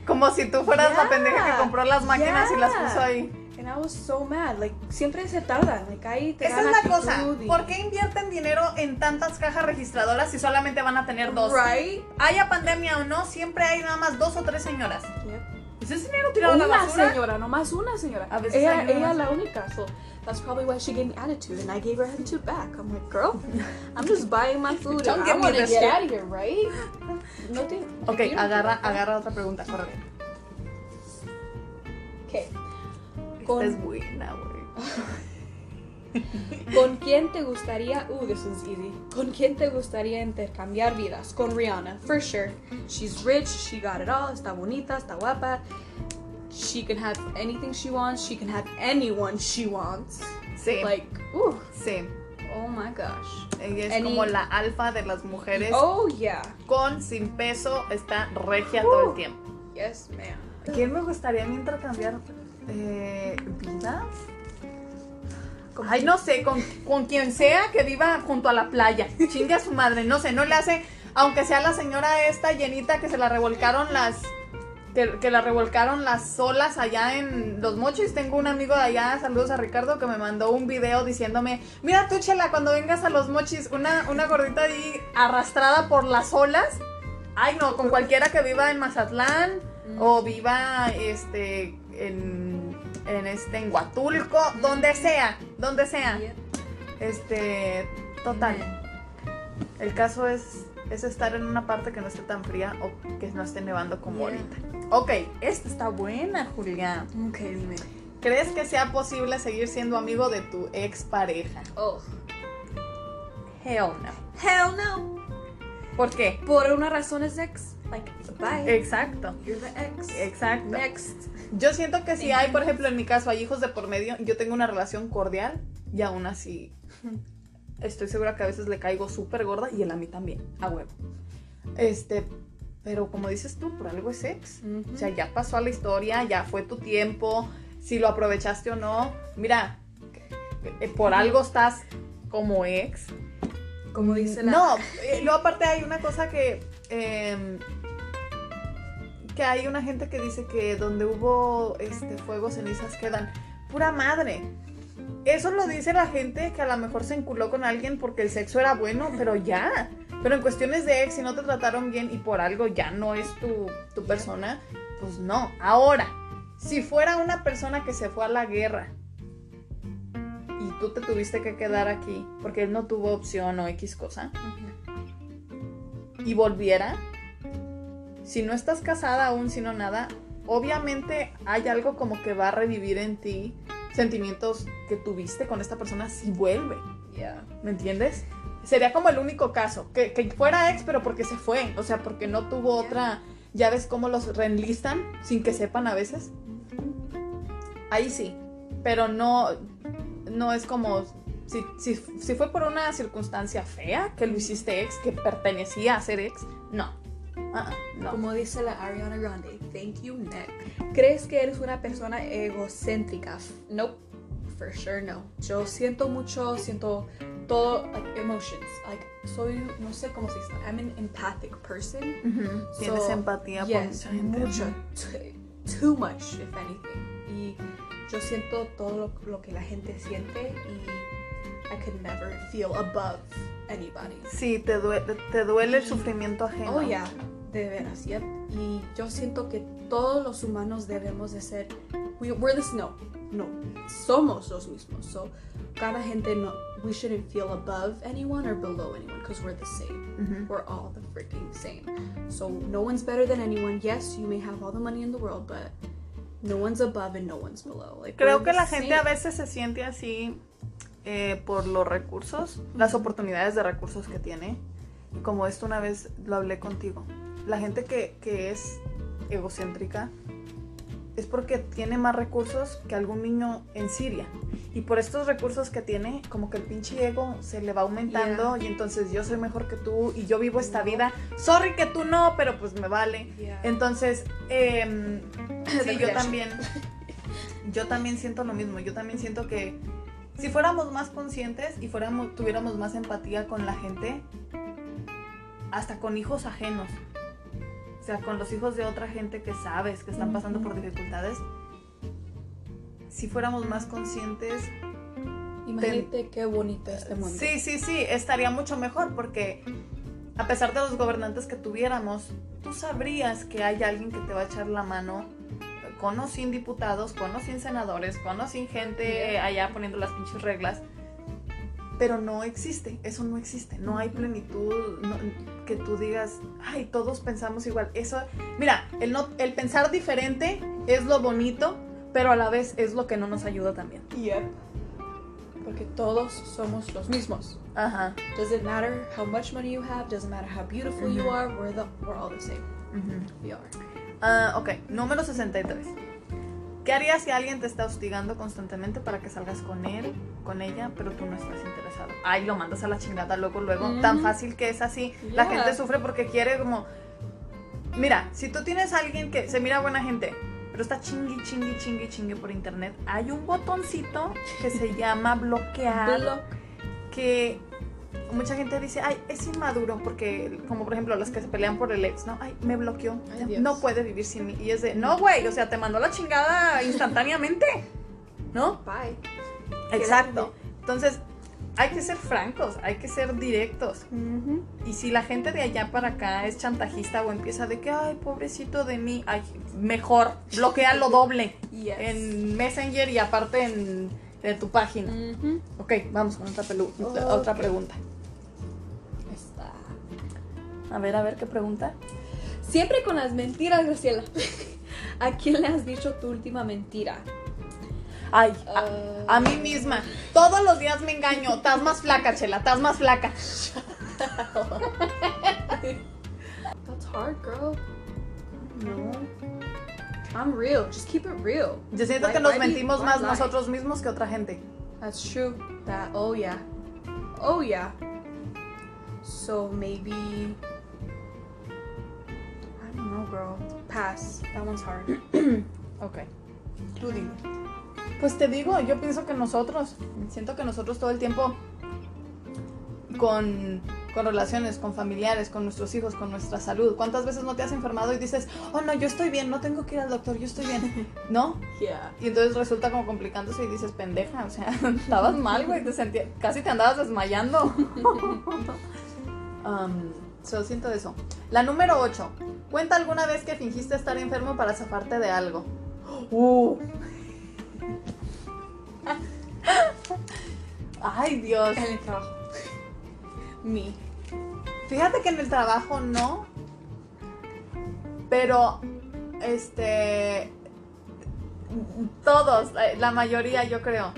Como si tú fueras la Yeah, pendeja que compró las máquinas y las yeah. puso ahí. And I was so mad. Like, siempre se tardan. Like, ahí te Esa es la cosa. y- ¿Por qué invierten dinero en tantas cajas registradoras si solamente van a tener dos? Right? Haya pandemia o no, siempre hay nada más dos o tres señoras. Yep. ¿Es ese dinero tirado a la Una basura? señora, nomás una señora. A veces ella, hay una ella la única. So that's probably why she gave me attitude, and I gave her attitude back. I'm like, girl, I'm just buying my food. Don't and give I me this get shit. out of here, right? No te. Ok, agarra, agarra otra pregunta, córrele. Okay. Esta Con, es buena, güey. ¿Con quién te gustaría? Uh, this is easy. ¿Con quién te gustaría intercambiar vidas? Con Rihanna, for sure. She's rich, she got it all, está bonita, está guapa. She can have anything she wants, she can have anyone she wants. Sí, Like, uh, sí. oh my gosh. Ella es Any- como la alfa de las mujeres. Oh yeah. Con, sin peso, está regia todo el tiempo. Yes, ma'am. ¿Quién me gustaría intercambiar eh, vidas? Ay, no sé, con, con quien sea que viva junto a la playa. Chingue a su madre, no sé, no le hace, aunque sea la señora esta llenita que se la revolcaron las, que, la revolcaron las olas allá en Los Mochis. Tengo un amigo de allá, saludos a Ricardo, que me mandó un video diciéndome, mira tú, Chela, cuando vengas a Los Mochis, una, una gordita ahí arrastrada por las olas. Ay, no, con cualquiera que viva en Mazatlán o viva este en, en este en Huatulco, donde sea, donde sea. Este, total. El caso es es estar en una parte que no esté tan fría o que no esté nevando como Yeah. ahorita. Ok, esta está buena, Julián. Ok, dime. ¿Crees que sea posible seguir siendo amigo de tu expareja? Oh. Hell no. Hell no. ¿Por qué? Por una razón es ex. Like, bye. Exacto. You're the ex. Exacto. Next. Yo siento que si hay, por ejemplo, en mi caso, hay hijos de por medio, yo tengo una relación cordial y aún así estoy segura que a veces le caigo súper gorda y él a mí también, a huevo. Este, pero como dices tú, por algo es ex. O sea, ya pasó a la historia, ya fue tu tiempo, si lo aprovechaste o no. Mira, eh, por algo estás como ex. Como dice la. No, eh, luego aparte hay una cosa que. em, que hay una gente que dice que donde hubo este fuego, cenizas quedan. Pura madre. Eso lo dice la gente que a lo mejor se enculó con alguien porque el sexo era bueno, pero ya. Pero en cuestiones de ex, si no te trataron bien y por algo ya no es tu, tu persona, pues no. Ahora, si fuera una persona que se fue a la guerra y tú te tuviste que quedar aquí porque él no tuvo opción o X cosa y volviera, si no estás casada aún, sino nada, obviamente hay algo como que va a revivir en ti sentimientos que tuviste con esta persona si vuelve. Yeah. ¿Me entiendes? Sería como el único caso, que, que fuera ex, pero porque se fue, o sea, porque no tuvo otra, ya ves cómo los reenlistan sin que sepan a veces. Ahí sí, pero no, no es como, si, si, si fue por una circunstancia fea, que lo hiciste ex, que pertenecía a ser ex, no. Ah, no. Como dice la Ariana Grande, thank you, next. ¿Crees que eres una persona egocéntrica? Nope, for sure no. Yo siento mucho, siento todo, like, emotions. Like, soy, no sé cómo se dice, I'm an empathic person. Tienes So, empatía por yes, mucha gente. mucho, t- too much, if anything. Y yo siento todo lo, lo que la gente siente y I could never feel above anybody. Sí, te duele, te duele el sufrimiento ajeno. Oh, yeah, de veras, yep. Y yo siento que todos los humanos debemos de ser, we, we're this, no, no, somos los mismos. So, cada gente no, we shouldn't feel above anyone or below anyone because we're the same. Ujú. We're all the freaking same. So, no one's better than anyone. Yes, you may have all the money in the world, but no one's above and no one's below. Like, Creo que the la gente a same. veces se siente así eh, por los recursos, las oportunidades de recursos que tiene. Como esto una vez lo hablé contigo. La gente que, que es egocéntrica es porque tiene más recursos que algún niño en Siria. Y por estos recursos que tiene, como que el pinche ego se le va aumentando y entonces yo soy mejor que tú y yo vivo esta No. vida. Sorry que tú no, pero pues me vale. Yeah. Entonces, em, sí, yo también, yo también siento lo mismo. Yo también siento que si fuéramos más conscientes y fuéramos, tuviéramos más empatía con la gente, hasta con hijos ajenos, o sea, con los hijos de otra gente que sabes que están pasando por dificultades, si fuéramos más conscientes, Imagínate qué bonito este mundo. Sí, sí, sí, estaría mucho mejor porque a pesar de los gobernantes que tuviéramos, tú sabrías que hay alguien que te va a echar la mano con o sin diputados, con o sin senadores, con o sin gente allá poniendo las pinches reglas. Pero no existe, eso no existe, no hay plenitud, no- que tú digas, ay, todos pensamos igual. Eso, mira, el, no, el pensar diferente es lo bonito, pero a la vez es lo que no nos ayuda también. Yep. Porque todos somos los mismos. Ajá. Doesn't matter how much money you have, doesn't matter how beautiful you Mhm. are, we're, the, we're all the same. We are. Ah, ok, número 63. ¿Qué harías si alguien te está hostigando constantemente para que salgas con él, con ella, pero tú no estás interesado? Ay, lo mandas a la chingada luego, luego. Tan fácil que es así. La gente sufre porque quiere como... Mira, si tú tienes a alguien que se mira buena gente, pero está chingui, chingui, chingui, chingui por internet, hay un botoncito que se llama bloquear que mucha gente dice, ay, es inmaduro, porque como por ejemplo los que se pelean por el ex, ¿no? Ay, me bloqueó, Ay, no puede vivir sin mí. Y es de, no, güey, o sea, te mandó la chingada instantáneamente, ¿no? Bye. Exacto. Entonces, hay que ser francos, hay que ser directos. Y si la gente de allá para acá es chantajista o empieza de que, ay, pobrecito de mí, ay, mejor, bloquealo doble Yes. en Messenger y aparte en, en tu página. Ok, vamos con otra, pelu- otra pregunta. A ver, a ver, ¿qué pregunta? Siempre con las mentiras, Graciela. ¿A quién le has dicho tu última mentira? Ay, a, a mí misma. Todos los días me engaño. Estás más flaca, Chela, estás más flaca. That's hard, girl. No. I'm real. Just keep it real. Yo siento que nos mentimos más nosotros mismos que otra gente. That's true. That. Oh yeah. Oh yeah. So maybe. Don't know, girl. Pass. That one's hard. Ok. Tú dime. Pues te digo, yo pienso que nosotros, siento que nosotros todo el tiempo con, con relaciones, con familiares, con nuestros hijos, con nuestra salud, ¿cuántas veces no te has enfermado y dices, oh no, yo estoy bien, no tengo que ir al doctor, yo estoy bien? ¿No? Yeah. Y entonces resulta como complicándose y dices, pendeja, o sea, estabas mal, güey, te sentía, casi te andabas desmayando. um, so, siento eso. La número 8. Cuenta alguna vez que fingiste estar enfermo para zafarte de algo. Uh. Ay, Dios. En el trabajo. Me. Fíjate que en el trabajo no. Pero, este. Todos, la mayoría yo creo.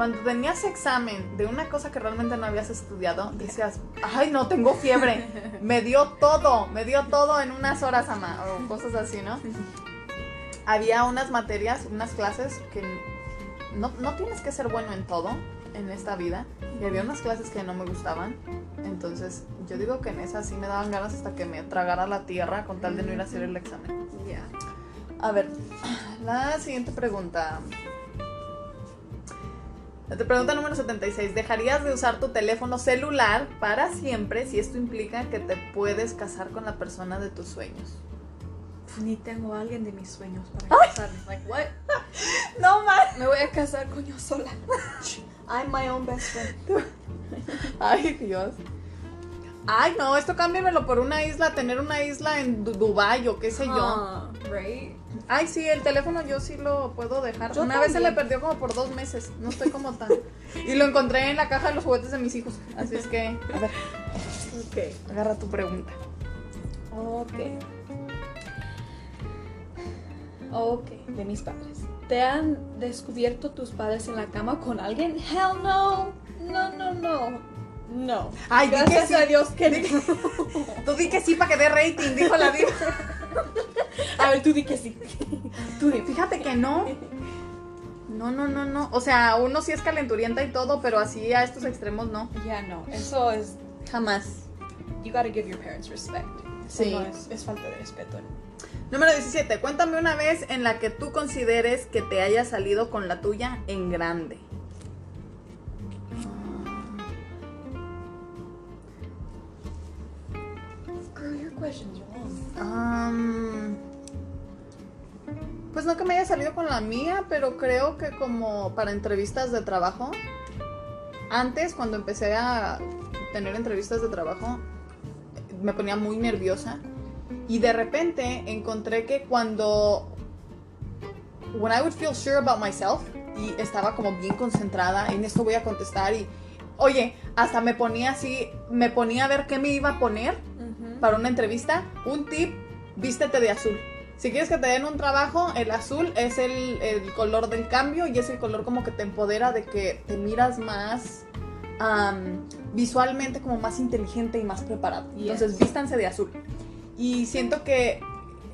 Cuando tenías examen de una cosa que realmente no habías estudiado, decías, ay, no, tengo fiebre. Me dio todo, me dio todo en unas horas, ama, o cosas así, ¿no? Había unas materias, unas clases que no, no tienes que ser bueno en todo en esta vida. Y había unas clases que no me gustaban. Entonces, yo digo que en esas sí me daban ganas hasta que me tragara la tierra con tal de no ir a hacer el examen. Yeah. A ver, la siguiente pregunta. Pregunta número 76. ¿Dejarías de usar tu teléfono celular para siempre si esto implica que te puedes casar con la persona de tus sueños? Ni tengo a alguien de mis sueños para casarme. Like, what? No más. Me voy a casar con yo sola. I'm my own best friend. Ay, Dios. Ay, no, esto cámbiamelo por una isla, tener una isla en Du- Dubái o qué sé yo. Ah, right? Ay, sí, el teléfono yo sí lo puedo dejar. Yo Una vez se le también. perdió como por dos meses. No estoy como tan. Y lo encontré en la caja de los juguetes de mis hijos. Así es que, a ver, Ok. agarra tu pregunta. Ok. Ok, de mis padres. ¿Te han descubierto tus padres en la cama con alguien? Hell no. No, no, no. No. Ay, di que Gracias sí. a Dios que Di no. Tú di que sí para que dé rating, dijo la diva. A ver, tú di que sí. Tú di. Fíjate que no. No, no, no, no. O sea, uno sí es calenturienta y todo, pero así a estos extremos no. Ya no. Eso es. Jamás. You gotta give your parents respect. Eso Sí. no es, es falta de respeto. Número 17. Cuéntame una vez en la que tú consideres que te haya salido con la tuya en grande. Girl, your questions Am, pues no que me haya salido con la mía, pero creo que como para entrevistas de trabajo. Antes, cuando empecé a tener entrevistas de trabajo, me ponía muy nerviosa. Y de repente encontré que cuando. When I would feel sure about myself y estaba como bien concentrada en esto voy a contestar y. Oye, hasta me ponía así, me ponía a ver qué me iba a poner para una entrevista, un tip, vístete de azul. Si quieres que te den un trabajo, el azul es el, el color del cambio y es el color como que te empodera de que te miras más visualmente como más inteligente y más preparado. Yes. Entonces vístanse de azul. Y siento que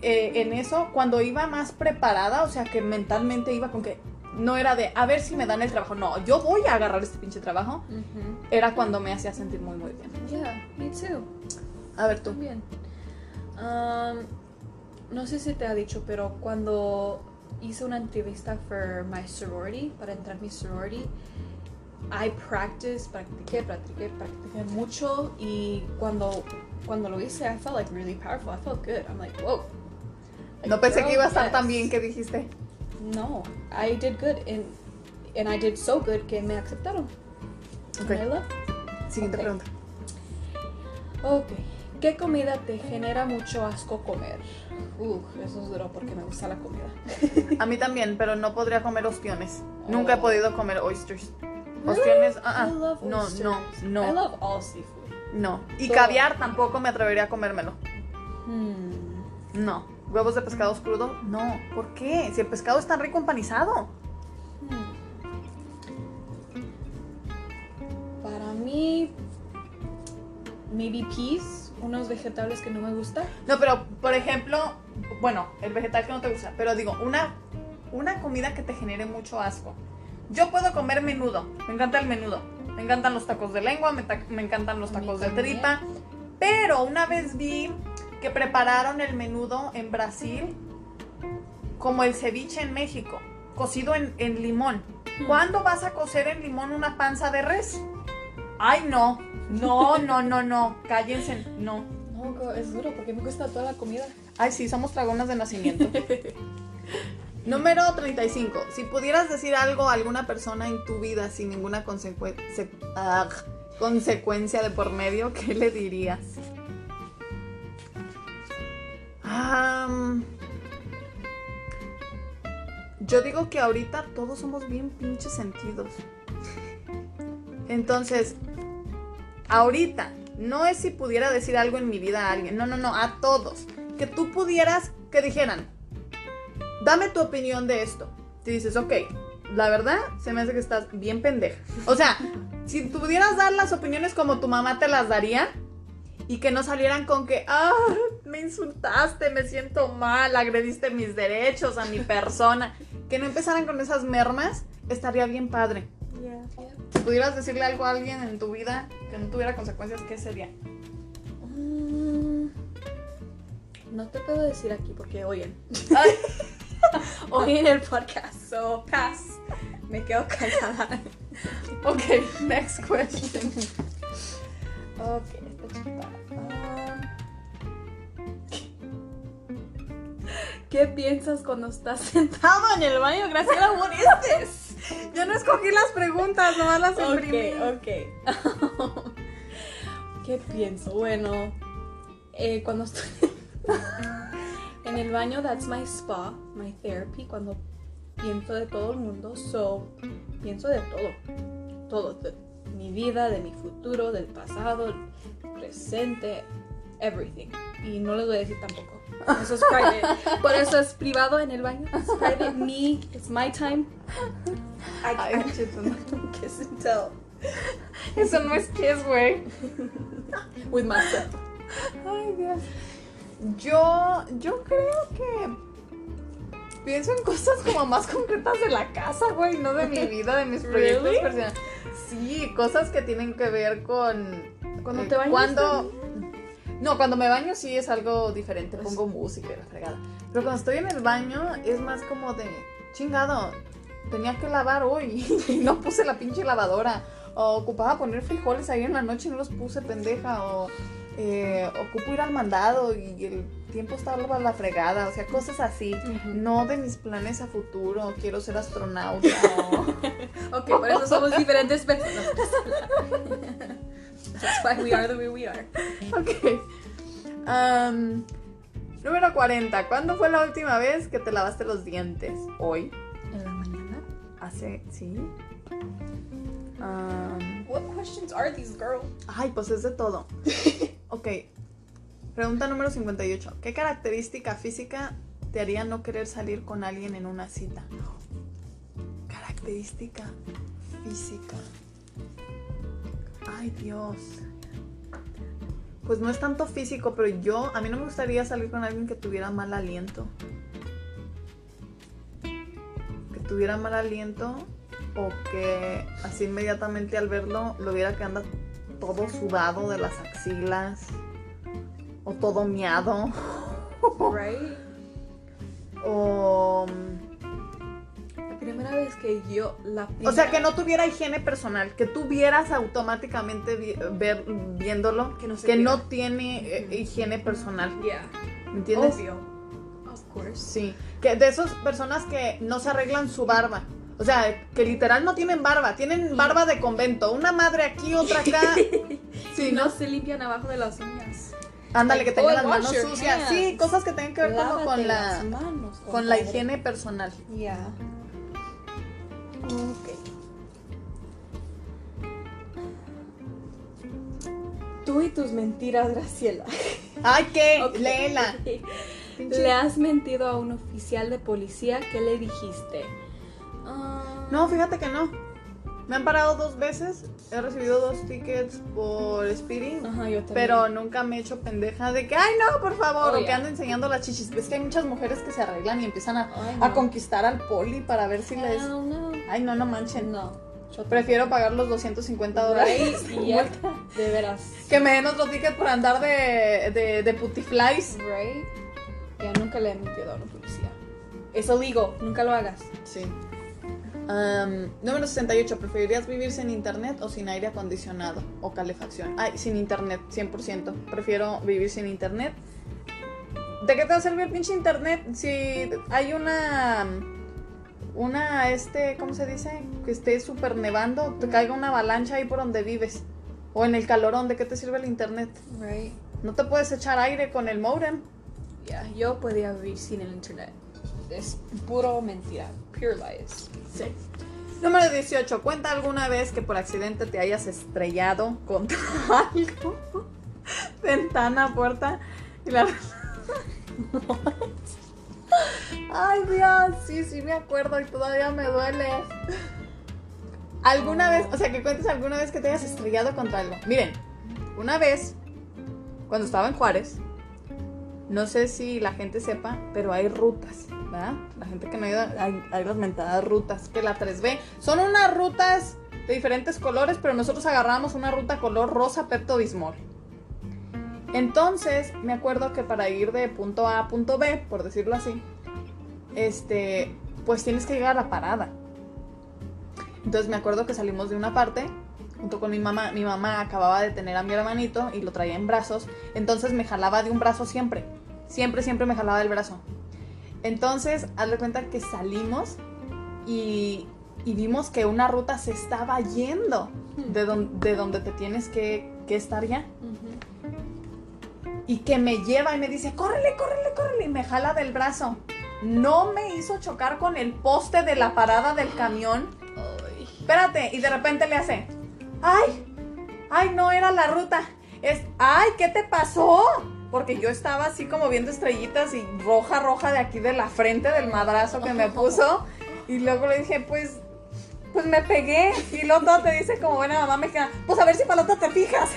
eh, en eso, cuando iba más preparada, o sea que mentalmente iba con que no era de a ver si me dan el trabajo, no, yo voy a agarrar este pinche trabajo, era cuando me hacía sentir muy muy bien. Yeah, me too. A ver tú. También. Um, no sé si te ha dicho, pero cuando hice una entrevista for my sorority, para entrar a mi sorority, I practiced, practiqué, practiqué, practiqué mucho y cuando, cuando lo hice, I felt like really powerful. I felt good. I'm like, whoa. Like, No pensé que iba a estar yes. tan bien que dijiste. No, I did good and, and I did so good que me aceptaron. Ok. And I love Siguiente Ok. pregunta. Ok. ¿Qué comida te genera mucho asco comer? Uf, eso es duro porque me gusta la comida. A mí también, pero no podría comer ostiones. Nunca he Oh. podido comer oysters. Ostiones, ah, ah. I love no, oysters. no, I no. love all seafood. No. Y Todo. caviar tampoco me atrevería a comérmelo. Hmm. No. ¿Huevos de pescado crudo? No. ¿Por qué? Si el pescado es tan rico empanizado. Hmm. Para mí, maybe peas, unos vegetales que no me gustan. No, pero por ejemplo, bueno, el vegetal que no te gusta, pero digo, una, una comida que te genere mucho asco. Yo puedo comer menudo, me encanta el menudo, me encantan los tacos de lengua, me, ta- me encantan los tacos de tripa, pero una vez vi que prepararon el menudo en Brasil como el ceviche en México, cocido en, en limón. ¿Cuándo vas a cocer en limón una panza de res? Ay, no, no, no, no, no, cállense, no. No, es duro porque me gusta toda la comida. Ay, sí, somos dragonas de nacimiento. Número 35. Si pudieras decir algo a alguna persona en tu vida sin ninguna consecue- se- ah, consecuencia de por medio, ¿qué le dirías? Yo digo que ahorita todos somos bien pinches sentidos. Entonces, ahorita, no es si pudiera decir algo en mi vida a alguien, no, no, no, a todos. Que tú pudieras, que dijeran, dame tu opinión de esto. Te dices, ok, la verdad se me hace que estás bien pendeja. O sea, si pudieras dar las opiniones como tu mamá te las daría y que no salieran con que, ah, me insultaste, me siento mal, agrediste mis derechos a mi persona. Que no empezaran con esas mermas, estaría bien padre. Si pudieras decirle algo a alguien en tu vida que no tuviera consecuencias, ¿qué sería? Mm, No te puedo decir aquí porque oyen. Oyen el podcast, so pass. Me quedo callada. ok, next question. Ok, esta chiquita. Ah. ¿Qué piensas cuando estás sentado en el baño? Graciela, what is this? Yo no escogí las preguntas, nomás las imprimí. Ok, ok. ¿Qué pienso? Bueno, eh, cuando estoy en el baño, that's my spa, my therapy, cuando pienso de todo el mundo, so pienso de todo, todo, de mi vida, de mi futuro, del pasado, presente, everything. Y no les voy a decir tampoco. Eso es private. Por eso es privado en el baño. It's private, me, it's my time. Ay, no. kiss and tell Eso no es kiss, güey. with myself. Ay, Dios. Yo, yo creo que pienso en cosas como más concretas de la casa, güey, no de mi vida, de mis proyectos Really? personales. Sí, cosas que tienen que ver con Cuando eh, te bañas Cuando no, cuando me baño sí es algo diferente, pongo música y la fregada. Pero cuando estoy en el baño es más como de chingado, tenía que lavar hoy y no puse la pinche lavadora. O ocupaba poner frijoles ahí en la noche y no los puse, pendeja. O eh, ocupo ir al mandado y el tiempo está a la fregada. O sea, cosas así. No de mis planes a futuro. Quiero ser astronauta. o- Ok, por eso somos diferentes personas. That's why we are the way we are. ok. Am, número 40. ¿Cuándo fue la última vez que te lavaste los dientes? Hoy. Hace. Sí. Am, What questions are these, girl? ay, pues es de todo. Ok. Pregunta número 58. ¿Qué característica física te haría no querer salir con alguien en una cita? Característica física. Ay, Dios. Pues no es tanto físico, pero yo, a mí no me gustaría salir con alguien que tuviera mal aliento. Tuviera mal aliento o que así inmediatamente al verlo lo viera que anda todo sudado de las axilas o todo miado Right? o La primera vez que yo la o sea que no tuviera higiene personal que tú vieras automáticamente vi- ver, viéndolo Que no se que cuida. no tiene eh, higiene personal Yeah. ¿me entiendes? Obvio. Of course. Sí, que de esas personas que no se arreglan su barba. O sea, que literal no tienen barba, tienen barba de convento. Una madre aquí, otra acá. Sí, no ¿no? se limpian abajo de las uñas. Ándale, que tengan oh, las manos sucias. Sí, cosas que tengan que ver como con la, manos, con la higiene personal. Yeah. Ok. ¿Tú y tus mentiras, Graciela. Ay, ¿qué? Ok. Léela. Le has mentido a un oficial de policía. ¿Qué le dijiste? Ah, No, fíjate que no. Me han parado dos veces. He recibido dos tickets por speeding. Ajá, yo. Pero nunca me he hecho pendeja de que, ay no, por favor, Oh, o que ando enseñando las chichis. Ves que hay muchas mujeres que se arreglan y empiezan a, Ay, a conquistar al poli para ver si les. Hell no. Ay, no, no manchen. No. Yo Prefiero pagar los 250 dólares. Right? Yep. De veras. Que me den otro ticket por andar de, de, de putiflies. Right? Ya nunca le he mentido a una policía. Es illegal. Nunca lo hagas. Sí. Am, número 68. ¿Preferirías vivir sin internet o sin aire acondicionado o calefacción? Ay, sin internet, 100%. Prefiero vivir sin internet. ¿De qué te va a servir el pinche internet si hay una. Una, este, ¿cómo se dice? Que esté súper nevando, te caiga una avalancha ahí por donde vives. O en el calorón, ¿de qué te sirve el internet? Right? No te puedes echar aire con el modem. Ya, yo podía vivir sin el internet. Es puro mentira. Pure lies. Sí. Número 18. Cuenta alguna vez que por accidente te hayas estrellado contra algo. Ventana, puerta. Y la. Ay, Dios. Sí, sí, me acuerdo y todavía me duele. ¿Alguna vez, o sea, que cuentes alguna vez que te hayas estrellado contra algo? Miren, una vez, cuando estaba en Juárez, no sé si la gente sepa, pero hay rutas, ¿verdad? La gente que no ha ido, hay, hay mentadas rutas, que la 3B son unas rutas de diferentes colores, pero nosotros agarramos una ruta color rosa Pepto Bismol. Entonces, me acuerdo que para ir de punto A a punto B, por decirlo así, este, pues tienes que llegar a la parada. Entonces me acuerdo que salimos de una parte junto con mi mamá. Mi mamá acababa de tener a mi hermanito y lo traía en brazos. Entonces me jalaba de un brazo siempre. Siempre, siempre me jalaba del brazo. Entonces, haz de cuenta que salimos y, y vimos que una ruta se estaba yendo de, don- de donde te tienes que, que estar ya. Y que me lleva y me dice, córrele, córrele, córrele. Y me jala del brazo. No me hizo chocar con el poste de la parada del camión. Ay. Espérate, y de repente le hace, ay, ay, no era la ruta. Es, ay, ¿qué te pasó? Porque yo estaba así como viendo estrellitas y roja, roja de aquí de la frente del madrazo que me puso. Y luego le dije, pues, pues me pegué. Y todo te dice como buena mamá mexicana, pues a ver si para la otra te fijas.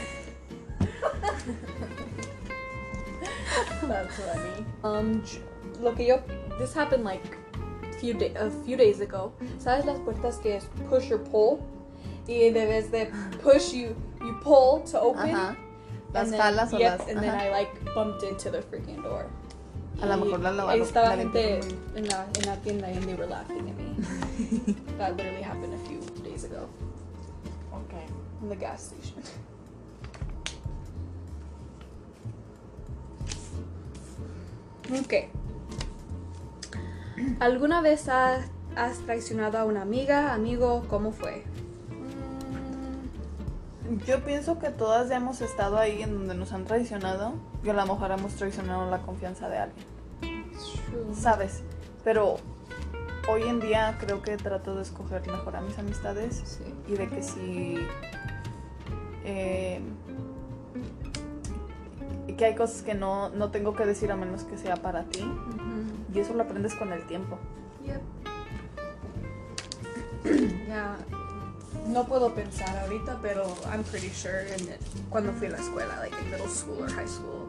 That's funny. Um, lo que yo, this happened like few day, a few days ago. ¿Sabes las puertas que es push or pull? Y debes de push you, you pull to open. Ajá. Las then- jalas o yep, las... And then. I like bumped into the freaking door. A lo mejor la ahí lavaron. estaba la gente en la, en la tienda and they were laughing at me. that literally happened a few days ago Ok. in the gas station. Ok. ¿Alguna vez ha- has traicionado a una amiga, amigo? ¿Cómo fue? Yo pienso que todas ya hemos estado ahí en donde nos han traicionado y a lo mejor hemos traicionado la confianza de alguien, ¿sabes? Pero hoy en día creo que trato de escoger mejor a mis amistades Sí. y de que si... eh, que hay cosas que no, no tengo que decir a menos que sea para ti y eso lo aprendes con el tiempo. Yep. Ya, no puedo pensar ahorita, pero I'm pretty sure in it- cuando fui a la escuela, like in middle school or high school.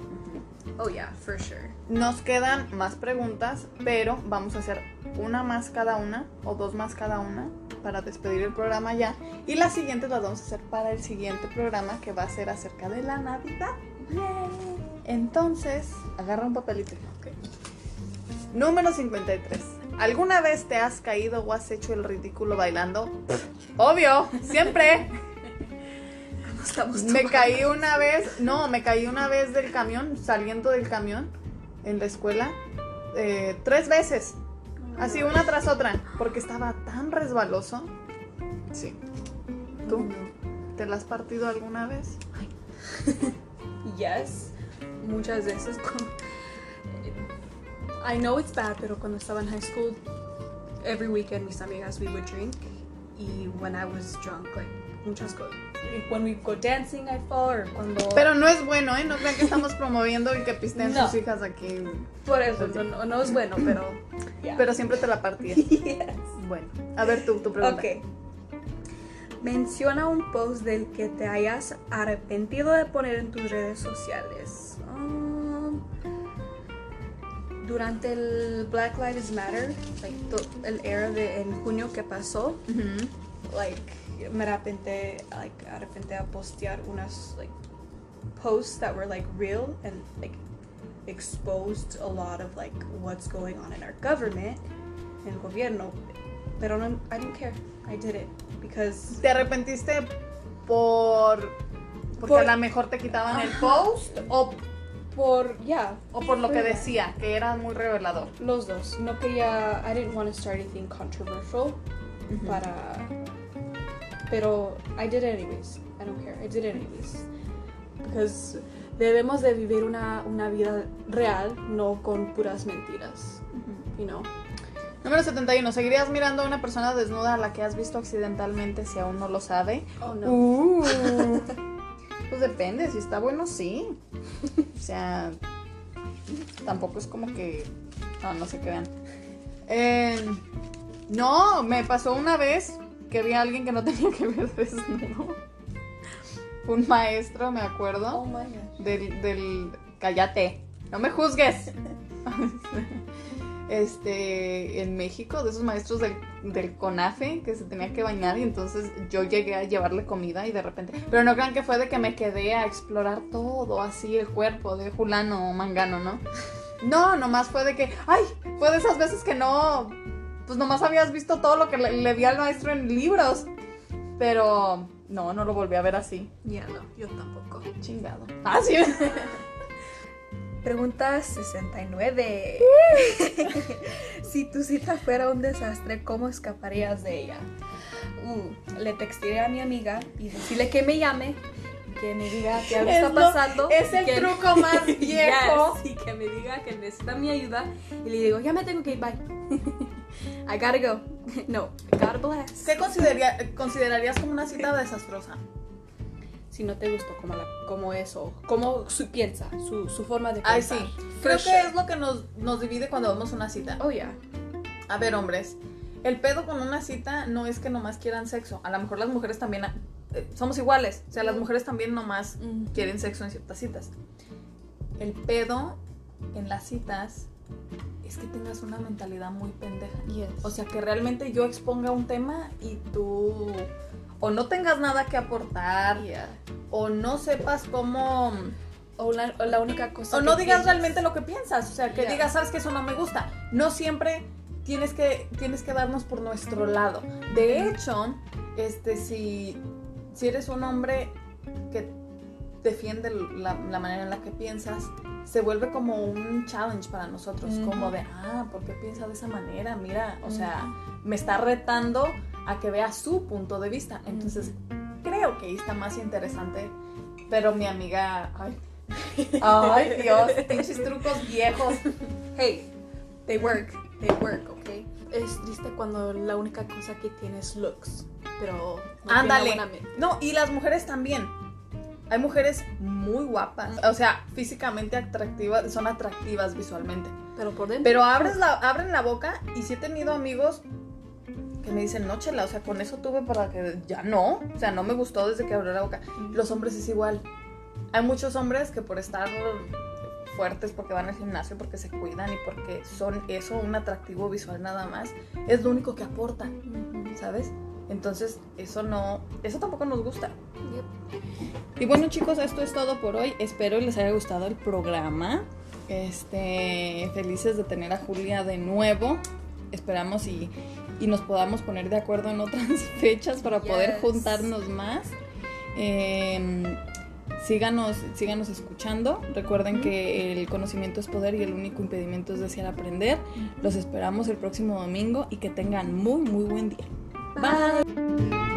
Oh yeah, for sure. Nos quedan más preguntas, pero vamos a hacer una más cada una o dos más cada una para despedir el programa ya. Y las siguientes las vamos a hacer para el siguiente programa que va a ser acerca de la Navidad. Entonces, agarra un papelito. Número 53. ¿Alguna vez te has caído o has hecho el ridículo bailando? Obvio, siempre. Estamos Me caí una vez, no, me caí una vez del camión, saliendo del camión en la escuela, eh, tres veces, así una tras otra, porque estaba tan resbaloso. Sí. ¿Tú? ¿Te la has partido alguna vez? Yes, muchas veces. con- I know it's bad, pero cuando estaba en high school, every weekend mis amigas we would drink. Y when I was drunk, like muchas cosas, when we go dancing I fall or cuando Pero no es bueno, ¿eh? No crean que estamos promoviendo y que pisten No. sus hijas aquí. por eso no, es bueno, pero yeah. Pero siempre te la partías. Yes. Bueno, a ver tú, tu pregunta. Ok. Menciona un post del que te hayas arrepentido de poner en tus redes sociales. Um, durante el Black Lives Matter, like, el era de en junio que pasó, like me arrepenté, like arrepenté a postear unas like posts that were like real and like exposed a lot of like what's going on in our government, en el gobierno. Pero no, I don't care. I did it because ¿Te arrepentiste por. porque Por- a lo mejor te quitaban el post o, por yeah, o por lo que decía, que era muy revelador? los dos. No quería, I didn't want to start anything controversial para pero I did it anyways. I don't care. I did it anyways. Because debemos de vivir una, una vida real, no con puras mentiras. You know? Número 71. ¿Seguirías mirando a una persona desnuda a la que has visto accidentalmente si aún no lo sabe? Oh Uh, pues depende, si está bueno, sí. O sea, tampoco es como que. No, no se crean. Eh, no, me pasó una vez que vi a alguien que no tenía que ver desnudo. Un maestro, me acuerdo. Oh my gosh. Del, del. Cállate, no me juzgues. Este, en México, de esos maestros del, del CONAFE que se tenía que bañar y entonces yo llegué a llevarle comida y de repente, pero no crean que fue de que me quedé a explorar todo así el cuerpo de Julano o Mangano, ¿no? No, nomás fue de que, ay, fue de esas veces que no, pues nomás habías visto todo lo que le, le vi al maestro en libros, pero no, no lo volví a ver así, Ya no, yo tampoco. chingado. Ah, sí. Pregunta 69. si tu cita fuera un desastre, ¿cómo escaparías de ella? Mm, le textaré a mi amiga y decirle que me llame, que me diga qué algo Es está lo- pasando. es el que- truco más viejo. Yes, y que me diga que necesita mi ayuda. Y le digo, ya me tengo que ir, bye. I gotta go. No, God bless. ¿Qué consideraría- considerarías como una cita desastrosa? Si no te gustó como, la, como eso, como su piensa, su, su forma de Ay, pensar. sí. For Creo que sure. es lo que nos, nos divide cuando vemos una cita. Oh, yeah. A ver, hombres, el pedo con una cita no es que nomás quieran sexo. A lo mejor las mujeres también eh, somos iguales. O sea, las mujeres también nomás Mm. quieren sexo en ciertas citas. El pedo en las citas es que tengas una mentalidad muy pendeja. Yes. O sea, que realmente yo exponga un tema y tú o no tengas nada que aportar Yeah. o no sepas cómo O la, o la única cosa. o no digas piensas- realmente lo que piensas, o sea, que digas, sabes que eso no me gusta. No siempre tienes que tienes que darnos por nuestro lado. De hecho, este si si eres un hombre que defiende la, la manera en la que piensas, se vuelve como un challenge para nosotros, como de, ah, ¿por qué piensa de esa manera? Mira, o sea, me está retando a que vea su punto de vista. Entonces, creo que ahí está más interesante. Pero mi amiga, ay, ay Dios, pinches trucos viejos. Hey, they work. They work, ¿ok? Es triste cuando la única cosa que tienes looks, pero no Ándale. No, y las mujeres también. Hay mujeres muy guapas, o sea, físicamente atractivas, son atractivas visualmente. Pero por dentro. Pero abres la, abren la boca y sí he tenido amigos que me dicen, no, chela, o sea, con eso tuve para que ya no. O sea, no me gustó desde que abrió la boca. Los hombres es igual. Hay muchos hombres que por estar fuertes, porque van al gimnasio, porque se cuidan y porque son eso, un atractivo visual nada más, es lo único que aportan. ¿sabes? Entonces, eso no, eso tampoco nos gusta. Yep. Y bueno chicos, esto es todo por hoy. Espero les haya gustado el programa. Este, felices de tener a Julia de nuevo. Esperamos y, y nos podamos poner de acuerdo en otras fechas para poder juntarnos más. Em, síganos, síganos escuchando. Recuerden que el conocimiento es poder y el único impedimento es desear aprender. Los esperamos el próximo domingo y que tengan muy, muy buen día. Bye.